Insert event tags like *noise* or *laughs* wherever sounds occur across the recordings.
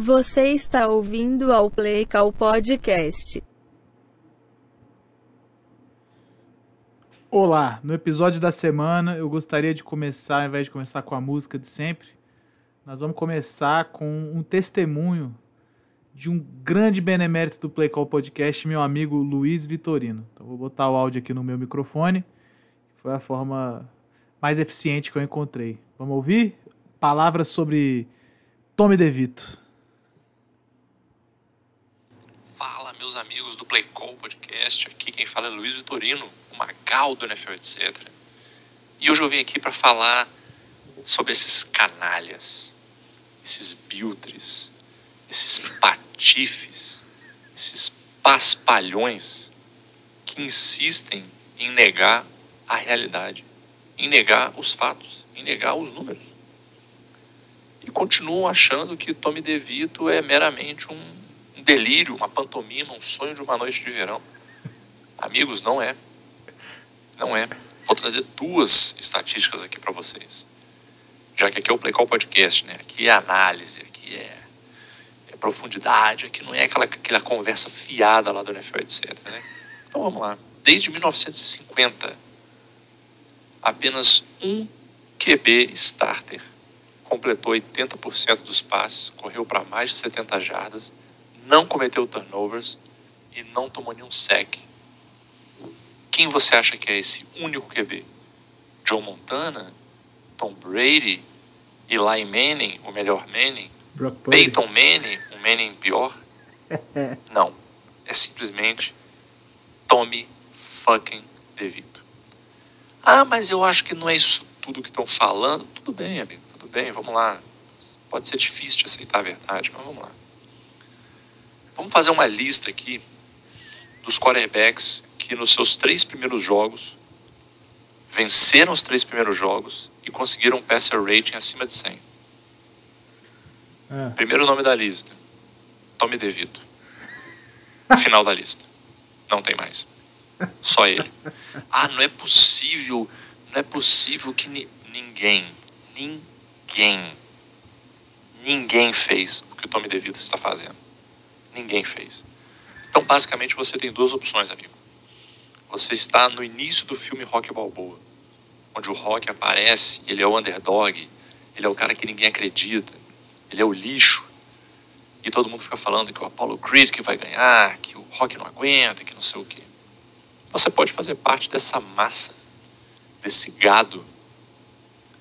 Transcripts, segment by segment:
Você está ouvindo ao Play Call Podcast. Olá, no episódio da semana eu gostaria de começar, ao invés de começar com a música de sempre, nós vamos começar com um testemunho de um grande benemérito do Play Call Podcast, meu amigo Luiz Vitorino. Então vou botar o áudio aqui no meu microfone. Foi a forma mais eficiente que eu encontrei. Vamos ouvir? Palavras sobre Tommy DeVito. Fala, meus amigos do Play Call Podcast. Aqui quem fala é Luiz Vitorino, o Magal do NFL, etc. E hoje eu vim aqui para falar sobre esses canalhas, esses biltres, esses patifes, esses paspalhões que insistem em negar a realidade, em negar os fatos, em negar os números. E continuam achando que Tommy DeVito é meramente um, delírio, uma pantomima, um sonho de uma noite de verão. Amigos, não é. Não é. Vou trazer duas estatísticas aqui para vocês. Já que aqui é o Play Call Podcast, né? Aqui é análise, aqui é, é profundidade, aqui não é aquela, aquela conversa fiada lá do NFL, etc. Né? Então vamos lá. Desde 1950, apenas um QB starter completou 80% dos passes, correu para mais de 70 jardas, não cometeu turnovers e não tomou nenhum sec. Quem você acha que é esse único QB? Joe Montana? Tom Brady? Eli Manning, o melhor Manning? Peyton Manning, um Manning pior? *laughs* Não. É simplesmente Tommy fucking DeVito. Ah, mas eu acho que não é isso tudo que estão falando. Tudo bem, amigo, tudo bem, vamos lá. Pode ser difícil de aceitar a verdade, mas vamos lá. Vamos fazer uma lista aqui dos quarterbacks que nos seus três primeiros jogos venceram os três primeiros jogos e conseguiram um passer rating acima de 100. É. Primeiro nome da lista, Tommy DeVito. Final da lista. Não tem mais. Só ele. Ah, não é possível, não é possível que ni- ninguém, ninguém, ninguém fez o que o Tommy DeVito está fazendo. Ninguém fez. Então, basicamente, você tem duas opções, amigo. Você está no início do filme Rock Balboa, onde o Rock aparece, ele é o underdog, ele é o cara que ninguém acredita, ele é o lixo, e todo mundo fica falando que o Apollo Creed que vai ganhar, que o Rock não aguenta, que não sei o quê. Você pode fazer parte dessa massa, desse gado,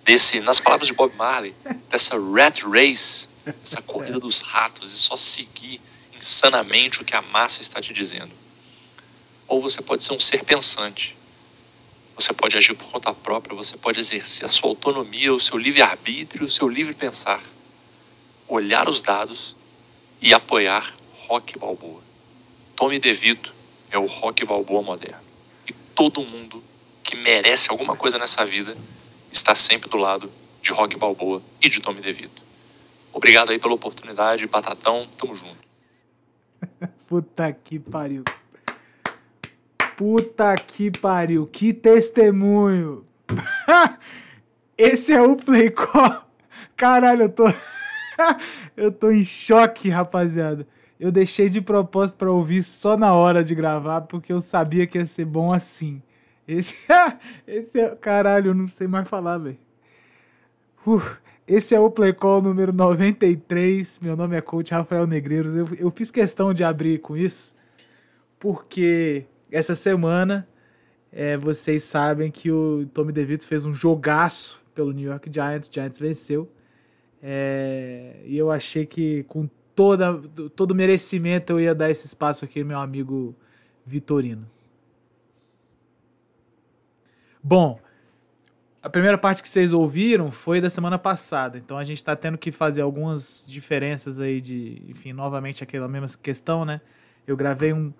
desse, nas palavras de Bob Marley, dessa rat race, essa corrida dos ratos e só seguir insanamente o que a massa está te dizendo. Ou você pode ser um ser pensante. Você pode agir por conta própria, você pode exercer a sua autonomia, o seu livre-arbítrio, o seu livre pensar. Olhar os dados e apoiar Rock Balboa. Tommy DeVito é o Rock Balboa moderno. E todo mundo que merece alguma coisa nessa vida está sempre do lado de Rock Balboa e de Tommy DeVito. Obrigado aí pela oportunidade, Batatão, tamo junto. Puta que pariu. Puta que pariu. Que testemunho. *laughs* Esse é o Play Call. Caralho, eu tô. *laughs* eu tô em choque, rapaziada. Eu deixei de propósito pra ouvir só na hora de gravar, porque eu sabia que ia ser bom assim. Esse, *laughs* esse é. Caralho, eu não sei mais falar, velho. Uh, esse é o Play Call número 93. Meu nome é Coach Rafael Negreiros. Eu, eu fiz questão de abrir com isso, porque essa semana é, vocês sabem que o Tommy DeVito fez um jogaço pelo New York Giants. O Giants venceu. É, e eu achei que com toda, todo merecimento eu ia dar esse espaço aqui, meu amigo Vitorino. Bom, a primeira parte que vocês ouviram foi da semana passada, então a gente está tendo que fazer algumas diferenças aí de, enfim, novamente aquela mesma questão, né? Eu gravei um,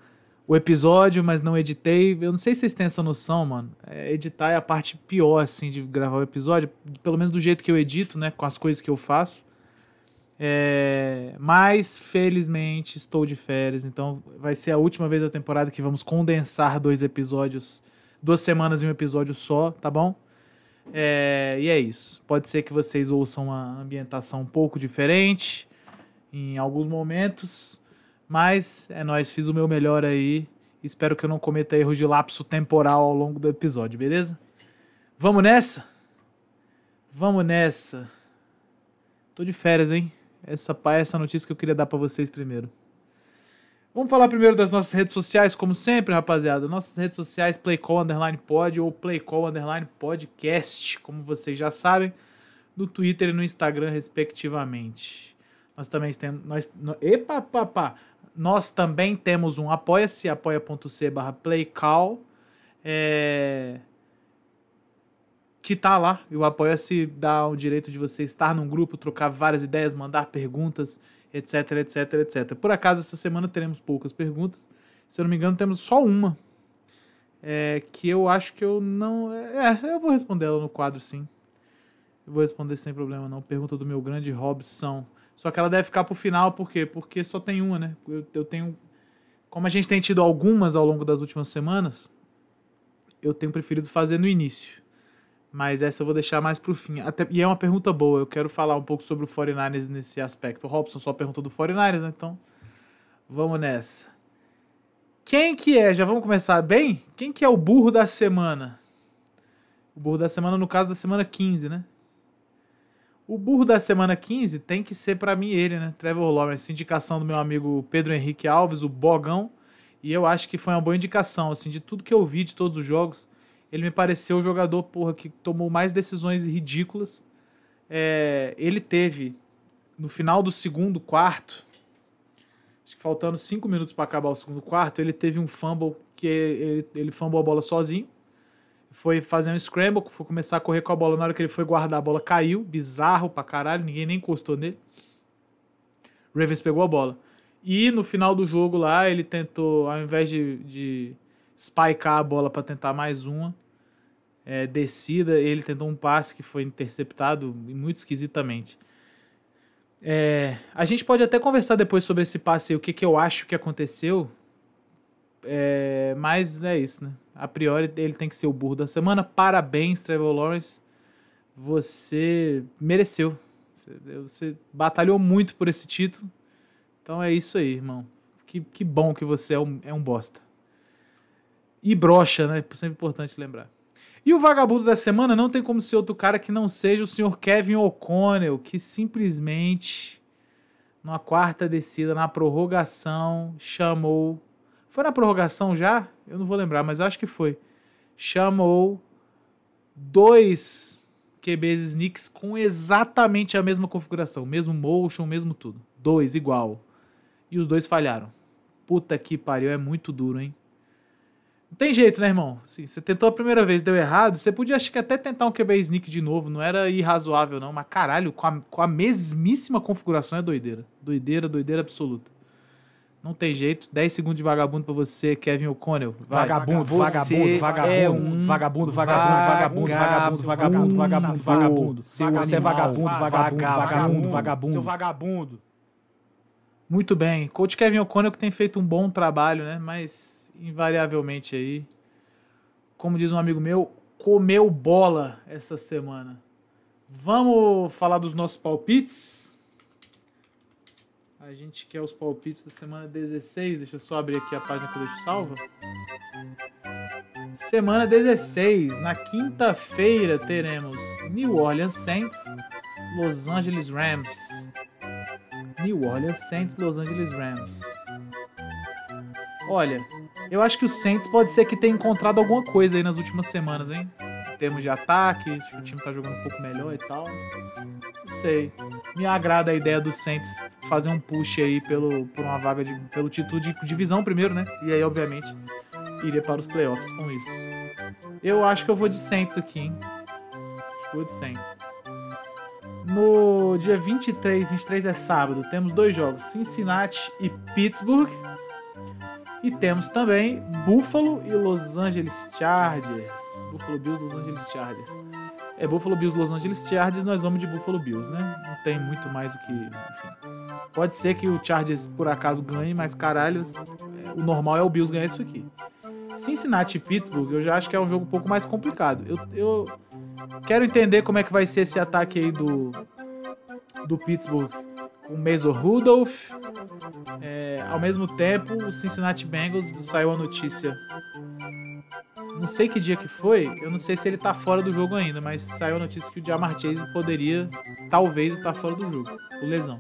o episódio, mas não editei. Eu não sei se vocês têm essa noção, mano. É, editar é a parte pior, assim, de gravar o episódio, pelo menos do jeito que eu edito, né? Com as coisas que eu faço. É, mas, felizmente, estou de férias, então vai ser a última vez da temporada que vamos condensar dois episódios, duas semanas em um episódio só, tá bom? É, e é isso. Pode ser que vocês ouçam uma ambientação um pouco diferente. em alguns momentos. Mas é nóis, fiz o meu melhor aí. Espero que eu não cometa erros de lapso temporal ao longo do episódio, beleza? Vamos nessa? Vamos nessa. Tô de férias, hein? Essa, essa notícia que eu queria dar para vocês primeiro. Vamos falar primeiro das nossas redes sociais, como sempre, rapaziada. Nossas redes sociais, Playcall Underline Pod ou Playcall Underline Podcast, como vocês já sabem, no Twitter e no Instagram, respectivamente. Nós também temos. Nós, no, epa, papá! Nós também temos um apoia-se, apoia.c barra playcall, é, que tá lá. E o apoia-se dá o direito de você estar num grupo, trocar várias ideias, mandar perguntas, etc, etc, etc. Por acaso, essa semana teremos poucas perguntas. Se eu não me engano, temos só uma. É, que eu acho que eu não. É, eu vou responder ela no quadro, sim. Eu vou responder sem problema, não. Pergunta do meu grande Robson. Só que ela deve ficar pro final, por quê? Porque só tem uma, né? Eu, eu tenho. Como a gente tem tido algumas ao longo das últimas semanas, eu tenho preferido fazer no início. Mas essa eu vou deixar mais pro fim. Até, e é uma pergunta boa. Eu quero falar um pouco sobre o 49ers nesse aspecto. O Robson só perguntou do 49ers, né? Então, vamos nessa. Quem que é? Já vamos começar bem? Quem que é o burro da semana? O burro da semana, no caso da semana 15, né? O burro da semana 15 tem que ser para mim ele, né? Trevor Lawrence, indicação do meu amigo Pedro Henrique Alves, o Bogão. E eu acho que foi uma boa indicação, assim, de tudo que eu vi de todos os jogos. Ele me pareceu o jogador, porra, que tomou mais decisões ridículas. É, ele teve, no final do segundo quarto, acho que faltando cinco minutos para acabar o segundo quarto, ele teve um fumble que ele, ele fumblou a bola sozinho foi fazer um scramble, foi começar a correr com a bola. Na hora que ele foi guardar, a bola caiu, bizarro pra caralho, ninguém nem encostou nele. Ravens pegou a bola. E no final do jogo lá, ele tentou, ao invés de, de spikear a bola para tentar mais uma é, descida, ele tentou um passe que foi interceptado muito esquisitamente. É, a gente pode até conversar depois sobre esse passe o que, que eu acho que aconteceu. É, mas é isso, né? A priori ele tem que ser o burro da semana. Parabéns, Trevor Lawrence. Você mereceu. Você batalhou muito por esse título. Então é isso aí, irmão. Que, que bom que você é um, é um bosta. E brocha, né? Sempre importante lembrar. E o vagabundo da semana não tem como ser outro cara que não seja o senhor Kevin O'Connell, que simplesmente, numa quarta descida, na prorrogação, chamou foi na prorrogação já? Eu não vou lembrar, mas acho que foi. Chamou dois QBs sneaks com exatamente a mesma configuração, mesmo motion, mesmo tudo. Dois igual. E os dois falharam. Puta que pariu, é muito duro, hein? Não tem jeito, né, irmão? Assim, você tentou a primeira vez, deu errado, você podia acho que até tentar um QB sneak de novo, não era irrazoável não, mas caralho, com a, com a mesmíssima configuração é doideira. Doideira, doideira absoluta. Não tem jeito. 10 segundos de vagabundo pra você, Kevin O'Connell. Vagabundo, vagabundo, vagabundo, é um vagabundo, vagabundo, vagabundo, vagabundo, vagabundo, vagabundo, vagabundo. Você é vagabundo, vagabundo, vagabundo, vagabundo. Seu vagabundo. Muito bem. Coach Kevin O'Connell que tem feito um bom trabalho, né? Mas invariavelmente aí, como diz um amigo meu, comeu bola essa semana. Vamos falar dos nossos palpites? A gente quer os palpites da semana 16. Deixa eu só abrir aqui a página que eu deixo salva. Semana 16. Na quinta-feira teremos New Orleans Saints, Los Angeles Rams. New Orleans Saints, Los Angeles Rams. Olha, eu acho que o Saints pode ser que tenha encontrado alguma coisa aí nas últimas semanas, hein? Em termos de ataque, o time tá jogando um pouco melhor e tal. Não sei. Me agrada a ideia do Saints fazer um push aí pelo, por uma vaga de, pelo título de divisão primeiro, né? E aí, obviamente, iria para os playoffs com isso. Eu acho que eu vou de Saints aqui, hein? Vou de Saints. No dia 23, 23 é sábado, temos dois jogos, Cincinnati e Pittsburgh. E temos também Buffalo e Los Angeles Chargers. Buffalo Bills, Los Angeles Chargers é Buffalo Bills Los Angeles Chargers, nós vamos de Buffalo Bills, né? Não tem muito mais do que. Enfim. Pode ser que o Chargers por acaso ganhe, mas caralho, o normal é o Bills ganhar isso aqui. Cincinnati e Pittsburgh, eu já acho que é um jogo um pouco mais complicado. Eu, eu quero entender como é que vai ser esse ataque aí do, do Pittsburgh o Mason Rudolph. É, ao mesmo tempo, o Cincinnati Bengals saiu a notícia. Não sei que dia que foi, eu não sei se ele tá fora do jogo ainda, mas saiu a notícia que o Jamar Chase poderia, talvez, estar fora do jogo, por lesão.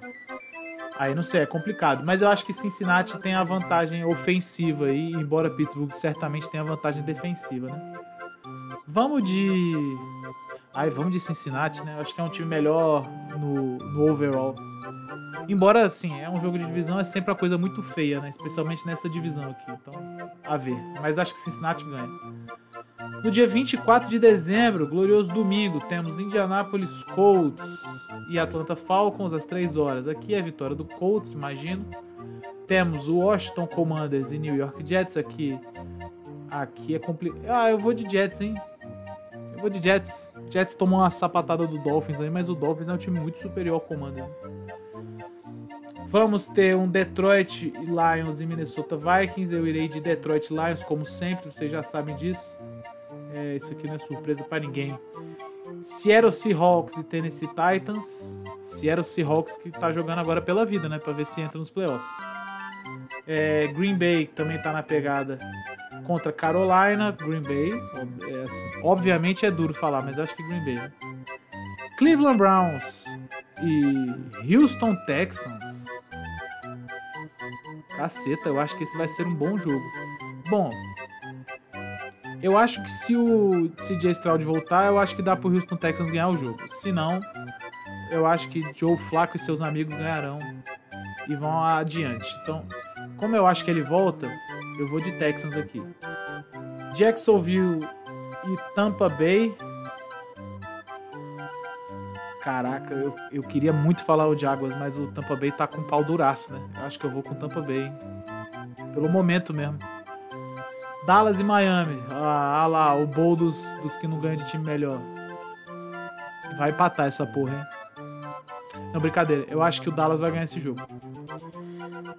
Aí não sei, é complicado. Mas eu acho que Cincinnati tem a vantagem ofensiva aí, embora Pittsburgh certamente tenha a vantagem defensiva, né? Vamos de. Ai, vamos de Cincinnati, né? Eu acho que é um time melhor no, no overall. Embora, assim, é um jogo de divisão, é sempre uma coisa muito feia, né? Especialmente nessa divisão aqui. Então, a ver. Mas acho que Cincinnati ganha. No dia 24 de dezembro, glorioso domingo, temos Indianapolis Colts e Atlanta Falcons às 3 horas. Aqui é a vitória do Colts, imagino. Temos o Washington Commanders e New York Jets aqui. Aqui é complicado. Ah, eu vou de Jets, hein? Eu vou de Jets. Jets tomou uma sapatada do Dolphins aí, mas o Dolphins é um time muito superior ao Commanders. Vamos ter um Detroit Lions e Minnesota Vikings. Eu irei de Detroit Lions, como sempre, vocês já sabem disso. É, isso aqui não é surpresa para ninguém. Seattle Seahawks e Tennessee Titans. Seattle Seahawks que tá jogando agora pela vida, né? Pra ver se entra nos playoffs. É, Green Bay também tá na pegada contra Carolina. Green Bay. É assim, obviamente é duro falar, mas acho que Green Bay. Né? Cleveland Browns e Houston Texans. Caceta, eu acho que esse vai ser um bom jogo. Bom, eu acho que se o CJ Stroud voltar, eu acho que dá pro Houston Texans ganhar o jogo. Se não, eu acho que Joe Flacco e seus amigos ganharão e vão adiante. Então, como eu acho que ele volta, eu vou de Texans aqui. Jacksonville e Tampa Bay. Caraca, eu, eu queria muito falar o Jaguars, mas o Tampa Bay tá com pau duraço, né? Eu acho que eu vou com o Tampa Bay. Pelo momento mesmo. Dallas e Miami. Ah, ah lá, o bowl dos, dos que não ganham de time melhor. Vai empatar essa porra, hein? Não, brincadeira. Eu acho que o Dallas vai ganhar esse jogo.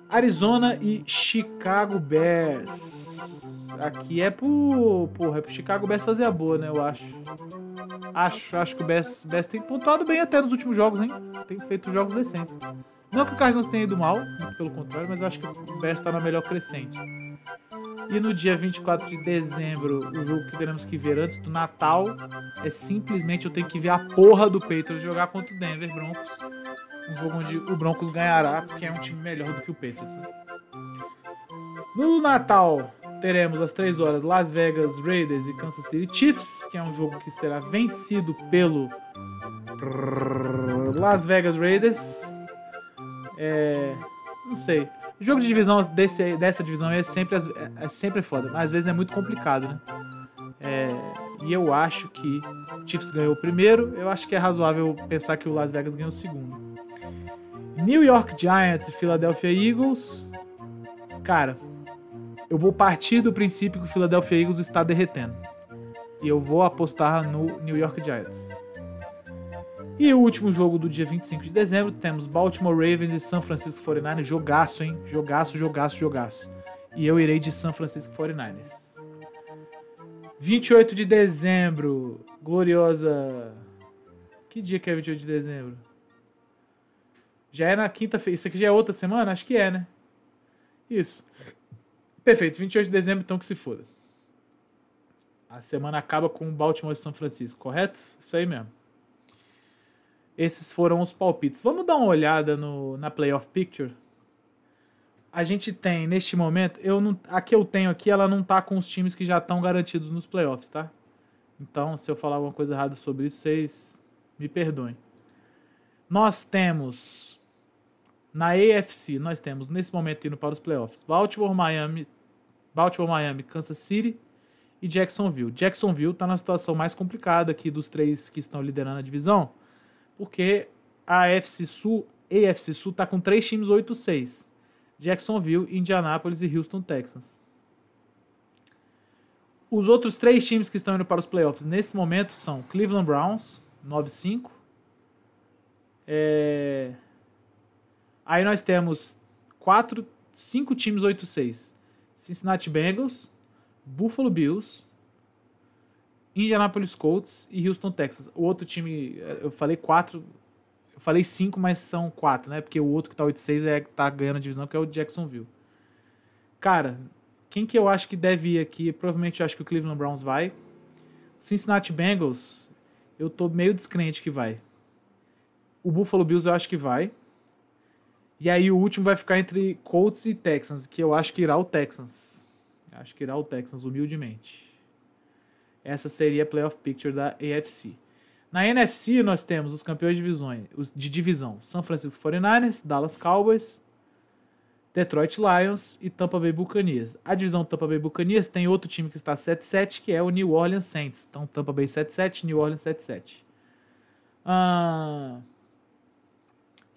Arizona e Chicago Bears. Aqui é pro. Porra, é pro Chicago Bears fazer a boa, né? Eu acho. Acho, acho que o Bears, Bears tem pontuado bem até nos últimos jogos, hein? Tem feito jogos decentes. Não que o Cardinals tenha ido mal, pelo contrário, mas eu acho que o Bears tá na melhor crescente. E no dia 24 de dezembro, o jogo que teremos que ver antes do Natal é simplesmente eu tenho que ver a porra do Patriots jogar contra o Denver Broncos. Um jogo onde o Broncos ganhará, porque é um time melhor do que o Patriots. Né? No Natal, teremos às 3 horas Las Vegas Raiders e Kansas City Chiefs, que é um jogo que será vencido pelo Las Vegas Raiders. É, não sei. O jogo de divisão desse, dessa divisão é sempre, é, é sempre foda, mas às vezes é muito complicado, né? É, e eu acho que o Chiefs ganhou o primeiro, eu acho que é razoável pensar que o Las Vegas ganhou o segundo. New York Giants e Philadelphia Eagles. Cara, eu vou partir do princípio que o Philadelphia Eagles está derretendo. E eu vou apostar no New York Giants. E o último jogo do dia 25 de dezembro, temos Baltimore Ravens e San Francisco 49ers. Jogaço, hein? Jogaço, jogaço, jogaço. E eu irei de San Francisco 49ers. 28 de dezembro, gloriosa. Que dia que é 28 de dezembro? Já é na quinta-feira. Isso aqui já é outra semana? Acho que é, né? Isso. Perfeito, 28 de dezembro, então que se foda. A semana acaba com Baltimore e São Francisco, correto? Isso aí mesmo. Esses foram os palpites. Vamos dar uma olhada no, na playoff picture. A gente tem, neste momento, eu não, a que eu tenho aqui, ela não tá com os times que já estão garantidos nos playoffs, tá? Então, se eu falar alguma coisa errada sobre isso, vocês me perdoem. Nós temos na AFC, nós temos nesse momento indo para os playoffs Baltimore, Miami, Baltimore, Miami, Kansas City e Jacksonville. Jacksonville está na situação mais complicada aqui dos três que estão liderando a divisão, porque a AFC Sul, AFC Sul está com três times 8-6. Jacksonville, Indianapolis e Houston Texans. Os outros três times que estão indo para os playoffs nesse momento são Cleveland Browns, 9-5. É... Aí nós temos quatro, cinco times 8-6. Cincinnati Bengals, Buffalo Bills, Indianapolis Colts e Houston Texas. O outro time, eu falei quatro, Eu falei 5, mas são 4, né? Porque o outro que tá 8-6 é tá ganhando a divisão, que é o Jacksonville. Cara, quem que eu acho que deve ir aqui? Provavelmente eu acho que o Cleveland Browns vai. Cincinnati Bengals, eu tô meio descrente que vai. O Buffalo Bills eu acho que vai. E aí o último vai ficar entre Colts e Texans, que eu acho que irá o Texans. Acho que irá o Texans, humildemente. Essa seria a playoff picture da AFC. Na NFC nós temos os campeões de, divisões, de divisão: São Francisco 49ers, Dallas Cowboys, Detroit Lions e Tampa Bay Buccaneers. A divisão Tampa Bay Buccaneers tem outro time que está 7-7, que é o New Orleans Saints. Então Tampa Bay 7-7, New Orleans 7-7. Ah,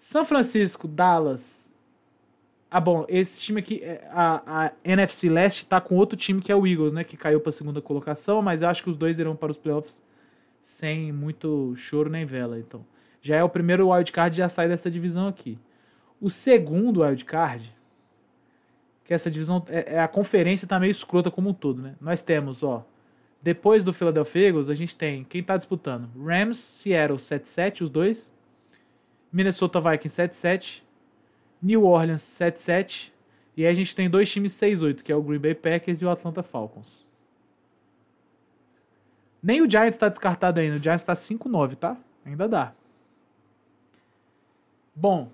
São Francisco, Dallas. Ah, bom, esse time aqui, é, a, a NFC Leste está com outro time que é o Eagles, né? Que caiu para a segunda colocação, mas eu acho que os dois irão para os playoffs sem muito choro nem vela. Então, já é o primeiro wildcard já sai dessa divisão aqui. O segundo wildcard, que essa divisão é, é, a conferência tá meio escrota como um todo, né? Nós temos, ó, depois do Philadelphia Eagles, a gente tem quem tá disputando? Rams, Seattle 7-7, os dois. Minnesota Vikings 7-7. New Orleans 7-7. E aí a gente tem dois times 6-8, que é o Green Bay Packers e o Atlanta Falcons. Nem o Giants tá descartado ainda. O Giants tá 5-9, tá? Ainda dá. Bom,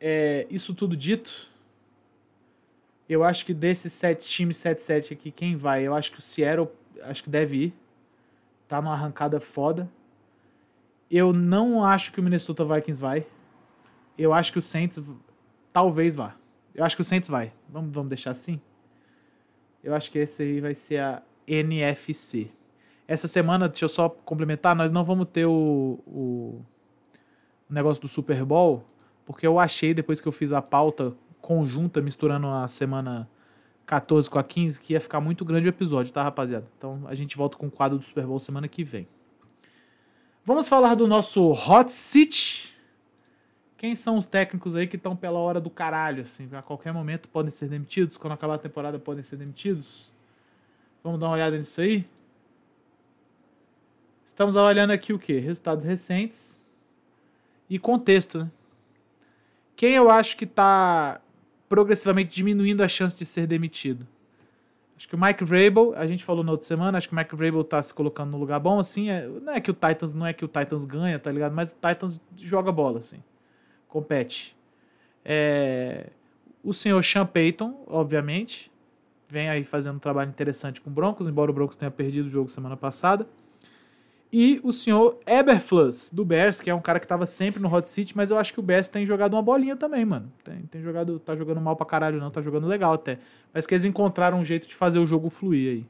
é, isso tudo dito, eu acho que desses sete times 7-7 aqui, quem vai? Eu acho que o Seattle acho que deve ir. Tá numa arrancada foda. Eu não acho que o Minnesota Vikings vai. Eu acho que o Saints talvez vá. Eu acho que o Saints vai. Vamos, vamos deixar assim? Eu acho que esse aí vai ser a NFC. Essa semana, deixa eu só complementar, nós não vamos ter o, o, negócio do Super Bowl, porque eu achei, depois que eu fiz a pauta conjunta, misturando a semana 14 com a 15, que ia ficar muito grande o episódio, tá, rapaziada? Então a gente volta com o quadro do Super Bowl semana que vem. Vamos falar do nosso Hot Seat. Quem são os técnicos aí que estão pela hora do caralho, assim, a qualquer momento podem ser demitidos, quando acabar a temporada podem ser demitidos? Vamos dar uma olhada nisso aí? Estamos avaliando aqui o que? Resultados recentes e contexto, né? Quem eu acho que está progressivamente diminuindo a chance de ser demitido? Acho que o Mike Vrabel, a gente falou na outra semana, acho que o Mike Vrabel tá se colocando no lugar bom, assim, é, não é que o Titans, não é que o Titans ganha, tá ligado? Mas o Titans joga bola, assim, compete. É, o senhor Sean Payton, obviamente, vem aí fazendo um trabalho interessante com o Broncos, embora o Broncos tenha perdido o jogo semana passada. E o senhor Eberflus, do Bears, que é um cara que tava sempre no Hot City, mas eu acho que o Bears tem jogado uma bolinha também, mano. Tem, tem jogado, tá jogando mal pra caralho não, tá jogando legal até. Mas que eles encontraram um jeito de fazer o jogo fluir aí.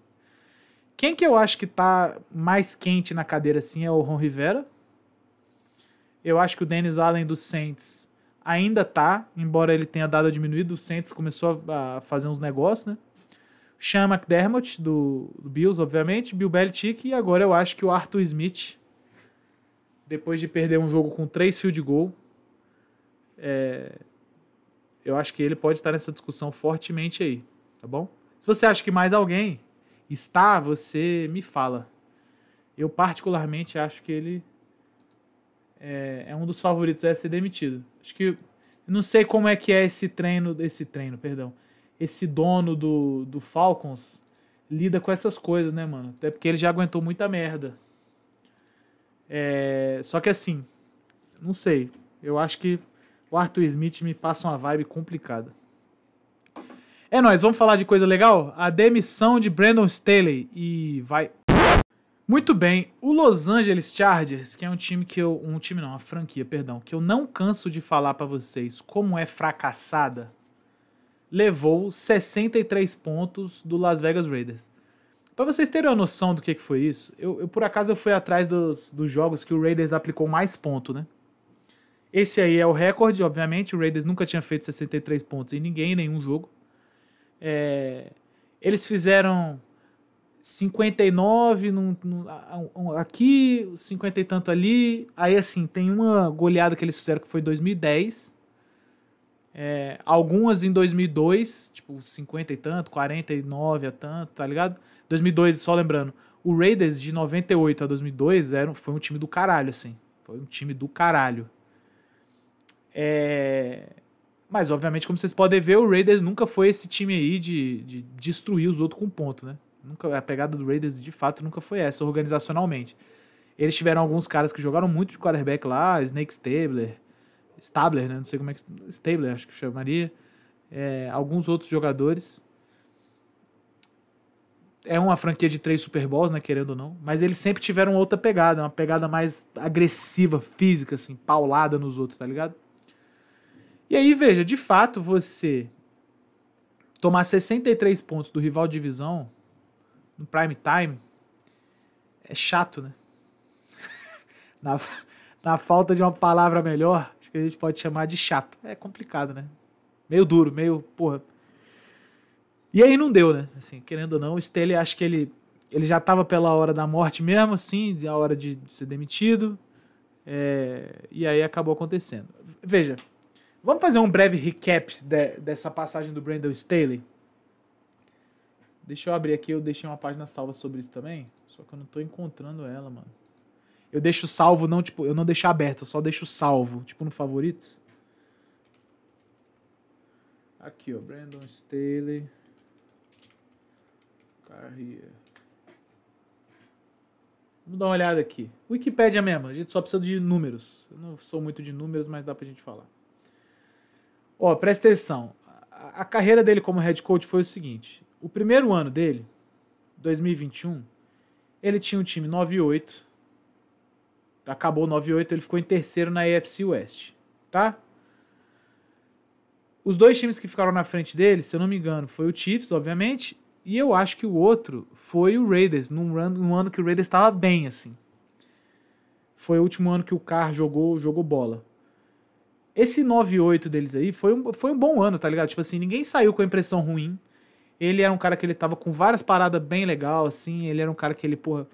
Quem que eu acho que tá mais quente na cadeira assim é o Ron Rivera. Eu acho que o Dennis Allen do Saints ainda tá, embora ele tenha dado a diminuída, o Saints começou a fazer uns negócios, né? Sean McDermott, do, do, Bills, obviamente, Bill Belichick, e agora eu acho que o Arthur Smith, depois de perder um jogo com três field goal, é, eu acho que ele pode estar nessa discussão fortemente aí, tá bom? Se você acha que mais alguém está, você me fala. Eu particularmente acho que ele é, é um dos favoritos a ser demitido. Acho que não sei como é que é esse treino, esse treino, perdão esse dono do, do Falcons lida com essas coisas, né, mano? Até porque ele já aguentou muita merda. É, só que assim, não sei. Eu acho que o Arthur Smith me passa uma vibe complicada. É nóis, vamos falar de coisa legal? A demissão de Brandon Staley e vai. Muito bem, o Los Angeles Chargers, que é um time que eu. Um time não, uma franquia, perdão, que eu não canso de falar para vocês como é fracassada levou 63 pontos do Las Vegas Raiders. Para vocês terem uma noção do que, que foi isso, eu, eu, por acaso eu fui atrás dos, dos jogos que o Raiders aplicou mais pontos, né? Esse aí é o recorde, obviamente. O Raiders nunca tinha feito 63 pontos em ninguém, em nenhum jogo. É, eles fizeram 59 num, num, aqui, 50 e tanto ali. Aí, assim, tem uma goleada que eles fizeram que foi 2010 é, algumas em 2002, tipo 50 e tanto, 49 a tanto, tá ligado? 2002, só lembrando, o Raiders de 98 a 2002 era, foi um time do caralho, assim. Foi um time do caralho. É... Mas, obviamente, como vocês podem ver, o Raiders nunca foi esse time aí de, de destruir os outros com ponto, né? Nunca, a pegada do Raiders, de fato, nunca foi essa, organizacionalmente. Eles tiveram alguns caras que jogaram muito de quarterback lá, Snake Stabler, Stabler, né? Não sei como é que... Stabler, acho que chamaria. É, alguns outros jogadores. É uma franquia de três Super Bowls, né? Querendo ou não. Mas eles sempre tiveram outra pegada, uma pegada mais agressiva, física, assim, paulada nos outros, tá ligado? E aí, veja, de fato, você tomar 63 pontos do rival de divisão no prime time é chato, né? *laughs* na, na falta de uma palavra melhor, acho que a gente pode chamar de chato. É complicado, né? Meio duro, meio, porra. E aí não deu, né? Assim, querendo ou não, o Staley, acho que ele, ele já tava pela hora da morte mesmo, assim, a hora de, de ser demitido. É, e aí acabou acontecendo. Veja, Vamos fazer um breve recap de, dessa passagem do Brandon Staley? Deixa eu abrir aqui, eu deixei uma página salva sobre isso também. Só que eu não tô encontrando ela, mano. Eu deixo salvo, não, tipo, eu não deixo aberto, eu só deixo salvo, tipo no favorito. Aqui, ó, Brandon Staley. Carreira. Vamos dar uma olhada aqui. Wikipedia mesmo, a gente só precisa de números. Eu não sou muito de números, mas dá pra gente falar. Ó, presta atenção. A, a carreira dele como head coach foi o seguinte: o primeiro ano dele, 2021, ele tinha um time 9-8. Acabou 9-8, ele ficou em terceiro na AFC West, tá? Os dois times que ficaram na frente dele, se eu não me engano, foi o Chiefs, obviamente, e eu acho que o outro foi o Raiders, num, run, num ano que o Raiders estava bem, assim. Foi o último ano que o Carr jogou, jogou bola. Esse 9-8 deles aí foi um, foi um bom ano, tá ligado? Tipo assim, ninguém saiu com a impressão ruim. Ele era um cara que ele tava com várias paradas bem legal, assim. Ele era um cara que ele, porra,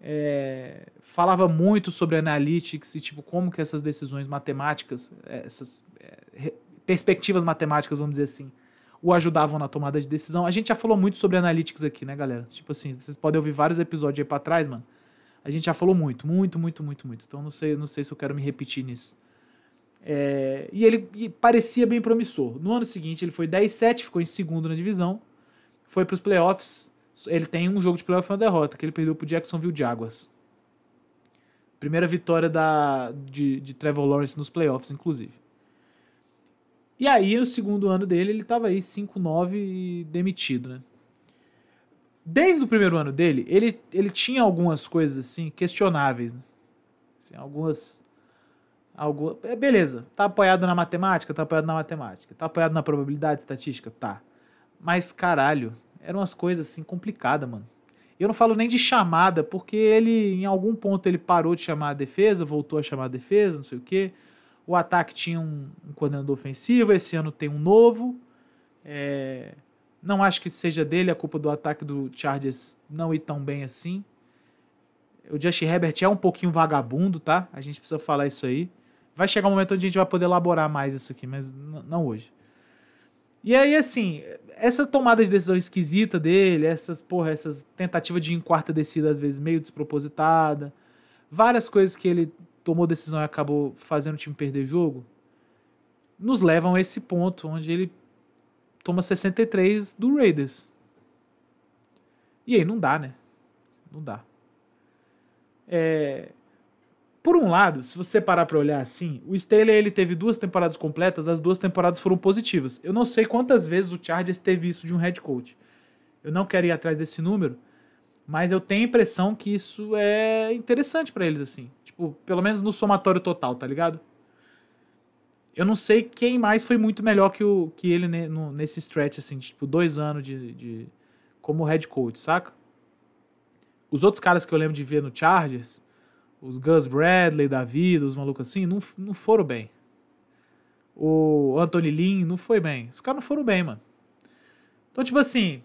é, falava muito sobre analytics e, tipo, como que essas decisões matemáticas, essas é, perspectivas matemáticas, vamos dizer assim, o ajudavam na tomada de decisão. A gente já falou muito sobre analytics aqui, né, galera? Tipo assim, vocês podem ouvir vários episódios aí pra trás, mano. A gente já falou muito, muito, muito, muito, muito. Então não sei, não sei se eu quero me repetir nisso. É, e ele e parecia bem promissor. No ano seguinte, ele foi 10-7, ficou em segundo na divisão. Foi para os playoffs. Ele tem um jogo de playoff e uma derrota, que ele perdeu para o Jacksonville Jaguars. Primeira vitória da, de, de Trevor Lawrence nos playoffs, inclusive. E aí, no segundo ano dele, ele estava aí 5-9 e demitido, né? Desde o primeiro ano dele, ele, ele tinha algumas coisas assim questionáveis. Né? Assim, algumas Algo, é, beleza, tá apoiado na matemática? Tá apoiado na matemática. Tá apoiado na probabilidade estatística? Tá. Mas, caralho, eram umas coisas assim complicadas, mano. Eu não falo nem de chamada, porque ele, em algum ponto, ele parou de chamar a defesa, voltou a chamar a defesa, não sei o quê. O ataque tinha um, um coordenador ofensivo, esse ano tem um novo. É, não acho que seja dele a culpa do ataque do Chargers não ir tão bem assim. O Justin Herbert é um pouquinho vagabundo, tá? A gente precisa falar isso aí. Vai chegar um momento onde a gente vai poder elaborar mais isso aqui, mas não hoje. E aí, assim, essa tomada de decisão esquisita dele, essas, porra, essas tentativas de ir em quarta descida, às vezes meio despropositada, várias coisas que ele tomou decisão e acabou fazendo o time perder jogo, nos levam a esse ponto onde ele toma 63 do Raiders. E aí não dá, né? Não dá. É, por um lado, se você parar para olhar assim, o Staley ele teve duas temporadas completas, as duas temporadas foram positivas. Eu não sei quantas vezes o Chargers teve isso de um head coach. Eu não quero ir atrás desse número, mas eu tenho a impressão que isso é interessante para eles assim, tipo, pelo menos no somatório total, tá ligado? Eu não sei quem mais foi muito melhor que, o, que ele no, nesse stretch, assim, de, tipo, dois anos de, de como head coach, saca? Os outros caras que eu lembro de ver no Chargers, os Gus Bradley da vida, os malucos assim, não, não foram bem. O Anthony Lynn não foi bem. Os caras não foram bem, mano. Então, tipo assim,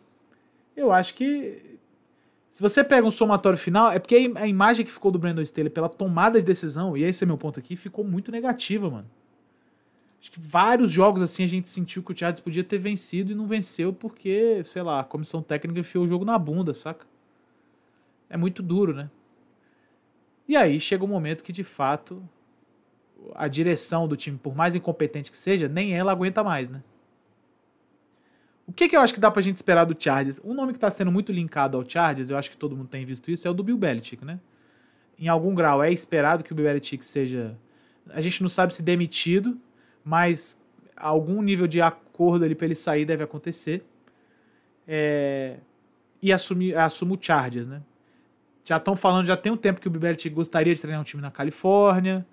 eu acho que se você pega um somatório final, é porque a imagem que ficou do Brandon Staley pela tomada de decisão, e esse é meu ponto aqui, ficou muito negativa, mano. Acho que vários jogos assim a gente sentiu que o Chargers podia ter vencido e não venceu porque, sei lá, a comissão técnica enfiou o jogo na bunda, saca? É muito duro, né? E aí chega um momento que, de fato, a direção do time, por mais incompetente que seja, nem ela aguenta mais, né? O que, que eu acho que dá pra gente esperar do Chargers? Um nome que tá sendo muito linkado ao Chargers, eu acho que todo mundo tem visto isso, é o do Bill Belichick, né? Em algum grau é esperado que o Bill Belichick seja... A gente não sabe se demitido, mas algum nível de acordo ali pra ele sair deve acontecer. É... E assumir, assuma o Chargers, né? Já estão falando, já tem um tempo que o Belichick gostaria de treinar um time na Califórnia.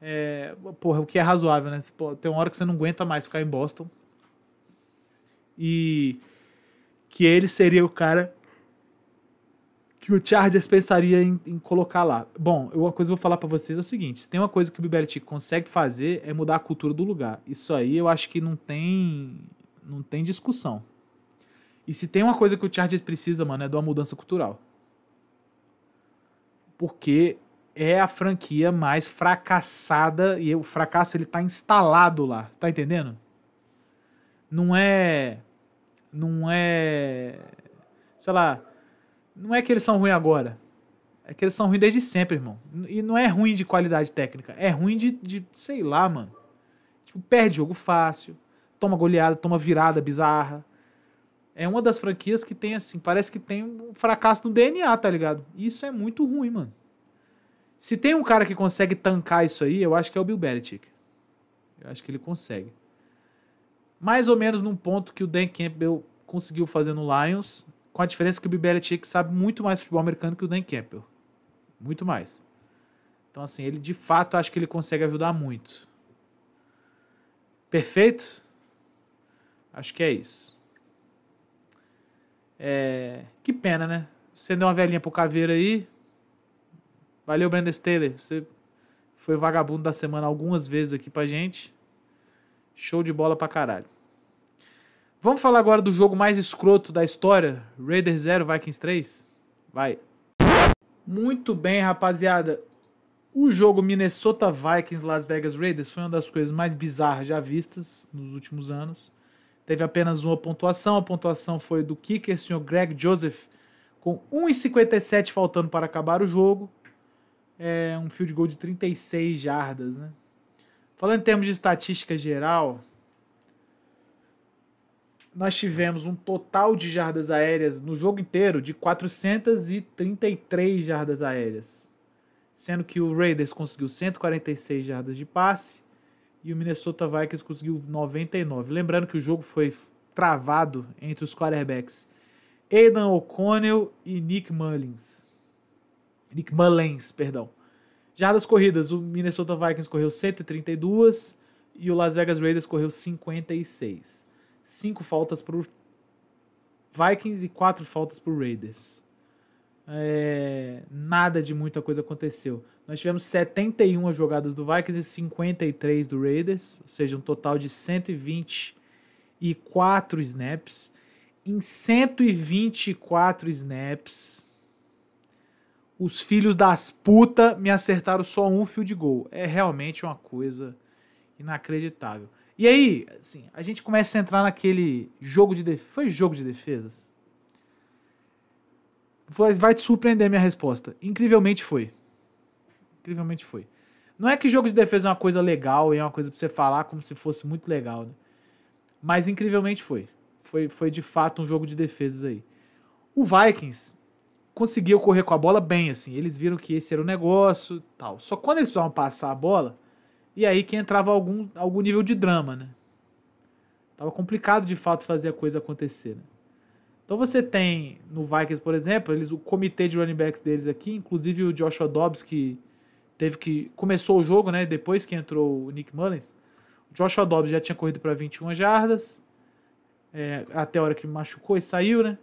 É, porra, o que é razoável, né? Tem uma hora que você não aguenta mais ficar em Boston. E que ele seria o cara que o Chargers pensaria em, em colocar lá. Bom, uma coisa que eu vou falar para vocês é o seguinte: se tem uma coisa que o Belichick consegue fazer é mudar a cultura do lugar. Isso aí eu acho que não tem não tem discussão. E se tem uma coisa que o Chargers precisa, mano, é de uma mudança cultural. Porque é a franquia mais fracassada e o fracasso ele tá instalado lá, tá entendendo? Não é não é sei lá, não é que eles são ruins agora. É que eles são ruins desde sempre, irmão. E não é ruim de qualidade técnica, é ruim de, de sei lá, mano. Tipo, perde jogo fácil, toma goleada, toma virada bizarra. É uma das franquias que tem assim, parece que tem um fracasso no DNA, tá ligado? Isso é muito ruim, mano. Se tem um cara que consegue tancar isso aí, eu acho que é o Bill Belichick. Eu acho que ele consegue. Mais ou menos num ponto que o Dan Campbell conseguiu fazer no Lions, com a diferença que o Bill Belichick sabe muito mais futebol americano que o Dan Campbell. Muito mais. Então, assim, ele de fato acho que ele consegue ajudar muito. Perfeito? Acho que é isso. É... Que pena, né? Você deu uma velhinha pro caveiro aí, Valeu, Brandon Staley. Você foi vagabundo da semana algumas vezes aqui pra gente. Show de bola pra caralho. Vamos falar agora do jogo mais escroto da história: Raiders 0, Vikings 3? Vai. Muito bem, rapaziada. O jogo Minnesota Vikings Las Vegas Raiders foi uma das coisas mais bizarras já vistas nos últimos anos. Teve apenas uma pontuação. A pontuação foi do kicker, senhor Greg Joseph, com 1,57 faltando para acabar o jogo é um field goal de 36 jardas, né? Falando em termos de estatística geral, nós tivemos um total de jardas aéreas no jogo inteiro de 433 jardas aéreas, sendo que o Raiders conseguiu 146 jardas de passe e o Minnesota Vikings conseguiu 99. Lembrando que o jogo foi travado entre os quarterbacks Aidan O'Connell e Nick Mullins. Nick Mullens, perdão. Jardas corridas, o Minnesota Vikings correu 132 e o Las Vegas Raiders correu 56. Cinco faltas para Vikings e quatro faltas para Raiders. É, nada de muita coisa aconteceu. Nós tivemos 71 jogadas do Vikings e 53 do Raiders, ou seja, um total de 124 snaps. Em 124 snaps, os filhos das puta me acertaram só um fio de gol. É realmente uma coisa inacreditável. E aí, assim, a gente começa a entrar naquele jogo de defesa. Foi jogo de defesas? Vai te surpreender minha resposta. Incrivelmente foi. Incrivelmente foi. Não é que jogo de defesa é uma coisa legal e é uma coisa pra você falar como se fosse muito legal, né? Mas incrivelmente foi. Foi, foi de fato um jogo de defesas aí. O Vikings conseguiu correr com a bola bem, assim. Eles viram que esse era o negócio tal. Só quando eles precisavam passar a bola, e aí que entrava algum, algum nível de drama, né? Tava complicado de fato fazer a coisa acontecer, né? Então você tem no Vikings, por exemplo, eles o comitê de running backs deles aqui, inclusive o Joshua Dobbs que teve que começou o jogo, né, depois que entrou o Nick Mullins. O Joshua Dobbs já tinha corrido para 21 jardas, é, até a hora que machucou e saiu, né?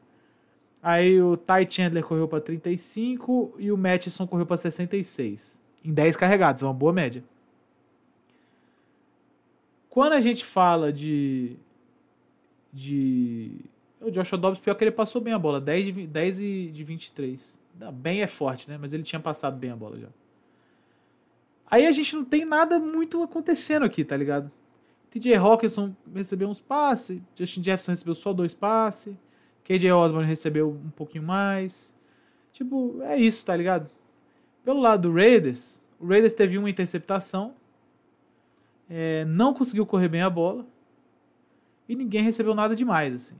Aí o Ty Chandler correu para 35 e o Mattison correu para 66. Em 10 carregados, uma boa média. Quando a gente fala de. de o Joshua Dobbs, pior que ele passou bem a bola, 10 de, 10 de 23. Bem é forte, né? Mas ele tinha passado bem a bola já. Aí a gente não tem nada muito acontecendo aqui, tá ligado? TJ Hawkinson recebeu uns passes, Justin Jefferson recebeu só dois passes. KJ Osborne recebeu um pouquinho mais. Tipo, é isso, tá ligado? Pelo lado do Raiders, o Raiders teve uma interceptação, é, não conseguiu correr bem a bola e ninguém recebeu nada demais, assim.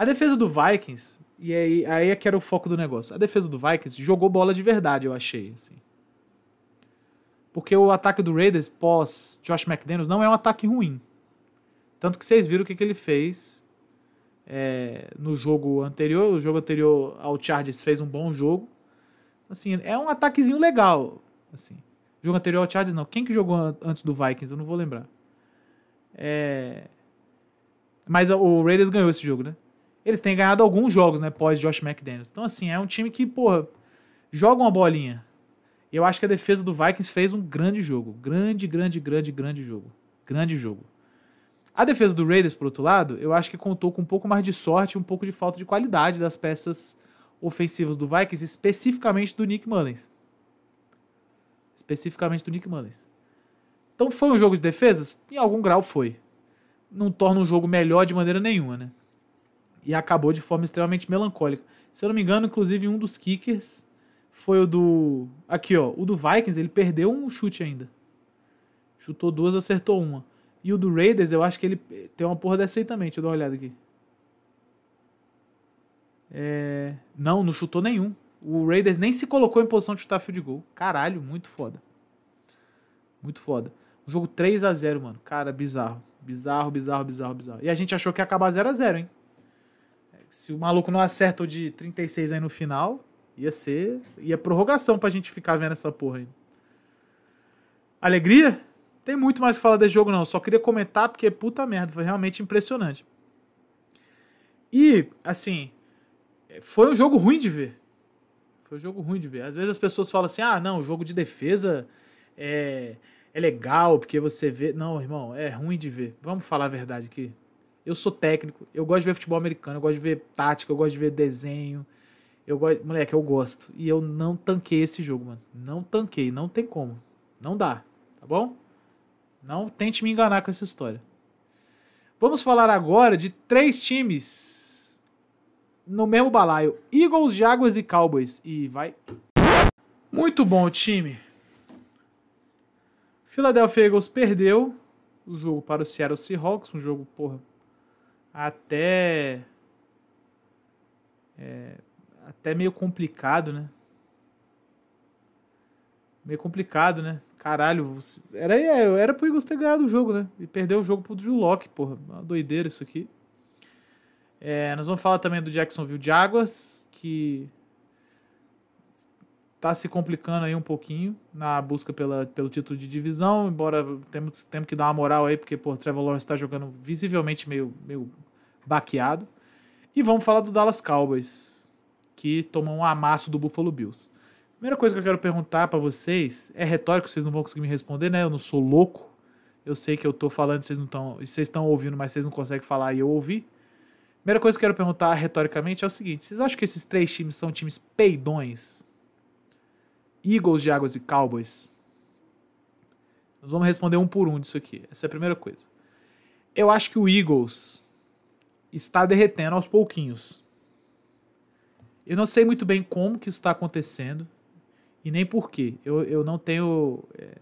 A defesa do Vikings, e aí, aí é que era o foco do negócio, a defesa do Vikings jogou bola de verdade, eu achei, assim. Porque o ataque do Raiders pós Josh McDaniels não é um ataque ruim. Tanto que vocês viram o que, que ele fez é, no jogo anterior. O jogo anterior ao Chargers fez um bom jogo. Assim, é um ataquezinho legal. Assim. Jogo anterior ao Chargers, não. Quem que jogou antes do Vikings? Eu não vou lembrar. É... Mas o Raiders ganhou esse jogo, né? Eles têm ganhado alguns jogos, né? Pós Josh McDaniels. Então, assim, é um time que, porra, joga uma bolinha. Eu acho que a defesa do Vikings fez um grande jogo. Grande, grande, grande, grande jogo. Grande jogo. A defesa do Raiders, por outro lado, eu acho que contou com um pouco mais de sorte e um pouco de falta de qualidade das peças ofensivas do Vikings, especificamente do Nick Mullins. Especificamente do Nick Mullins. Então foi um jogo de defesas? Em algum grau foi. Não torna um jogo melhor de maneira nenhuma, né? E acabou de forma extremamente melancólica. Se eu não me engano, inclusive um dos kickers foi o do. Aqui, ó. O do Vikings, ele perdeu um chute ainda. Chutou duas, acertou uma. E o do Raiders, eu acho que ele tem uma porra dessa aí também. Deixa eu dar uma olhada aqui. É... Não, não chutou nenhum. O Raiders nem se colocou em posição de chutar field goal. Caralho, muito foda. Muito foda. Um jogo 3 a 0 mano. Cara, bizarro. Bizarro, bizarro, bizarro, bizarro. E a gente achou que ia acabar 0 a 0 hein? Se o maluco não acerta o de 36 aí no final, ia ser. ia prorrogação pra gente ficar vendo essa porra aí. Alegria? Tem muito mais que falar desse jogo, não. Só queria comentar porque, puta merda, foi realmente impressionante. E, assim, foi um jogo ruim de ver. Foi um jogo ruim de ver. Às vezes as pessoas falam assim: ah, não, o jogo de defesa é, é legal porque você vê. Não, irmão, é ruim de ver. Vamos falar a verdade aqui. Eu sou técnico, eu gosto de ver futebol americano, eu gosto de ver tática, eu gosto de ver desenho. Eu gosto, moleque, eu gosto. E eu não tanquei esse jogo, mano. Não tanquei, não tem como. Não dá, tá bom? Não tente me enganar com essa história. Vamos falar agora de três times no mesmo balaio: Eagles, Jaguars e Cowboys. E vai. Muito bom time. Philadelphia Eagles perdeu o jogo para o Seattle Seahawks, um jogo, porra, até é, até meio complicado, né? Meio complicado, né? Caralho, era, era pro Eagles ter ganhado o jogo, né? E perdeu o jogo pro Drew Locke, porra. Uma doideira isso aqui. É, nós vamos falar também do Jacksonville Jaguars, que tá se complicando aí um pouquinho na busca pela, pelo título de divisão, embora temos, temos que dar uma moral aí, porque, por Trevor Lawrence tá jogando visivelmente meio, meio baqueado. E vamos falar do Dallas Cowboys, que tomou um amasso do Buffalo Bills. Primeira coisa que eu quero perguntar para vocês é retórico, vocês não vão conseguir me responder, né? Eu não sou louco. Eu sei que eu tô falando, vocês não estão, vocês estão ouvindo, mas vocês não conseguem falar e eu ouvi. Primeira coisa que eu quero perguntar retoricamente é o seguinte: vocês acham que esses três times são times peidões? Eagles, Jaguars e Cowboys? Nós vamos responder um por um disso aqui. Essa é a primeira coisa. Eu acho que o Eagles está derretendo aos pouquinhos. Eu não sei muito bem como que isso está acontecendo e nem por quê. Eu, eu não tenho. É,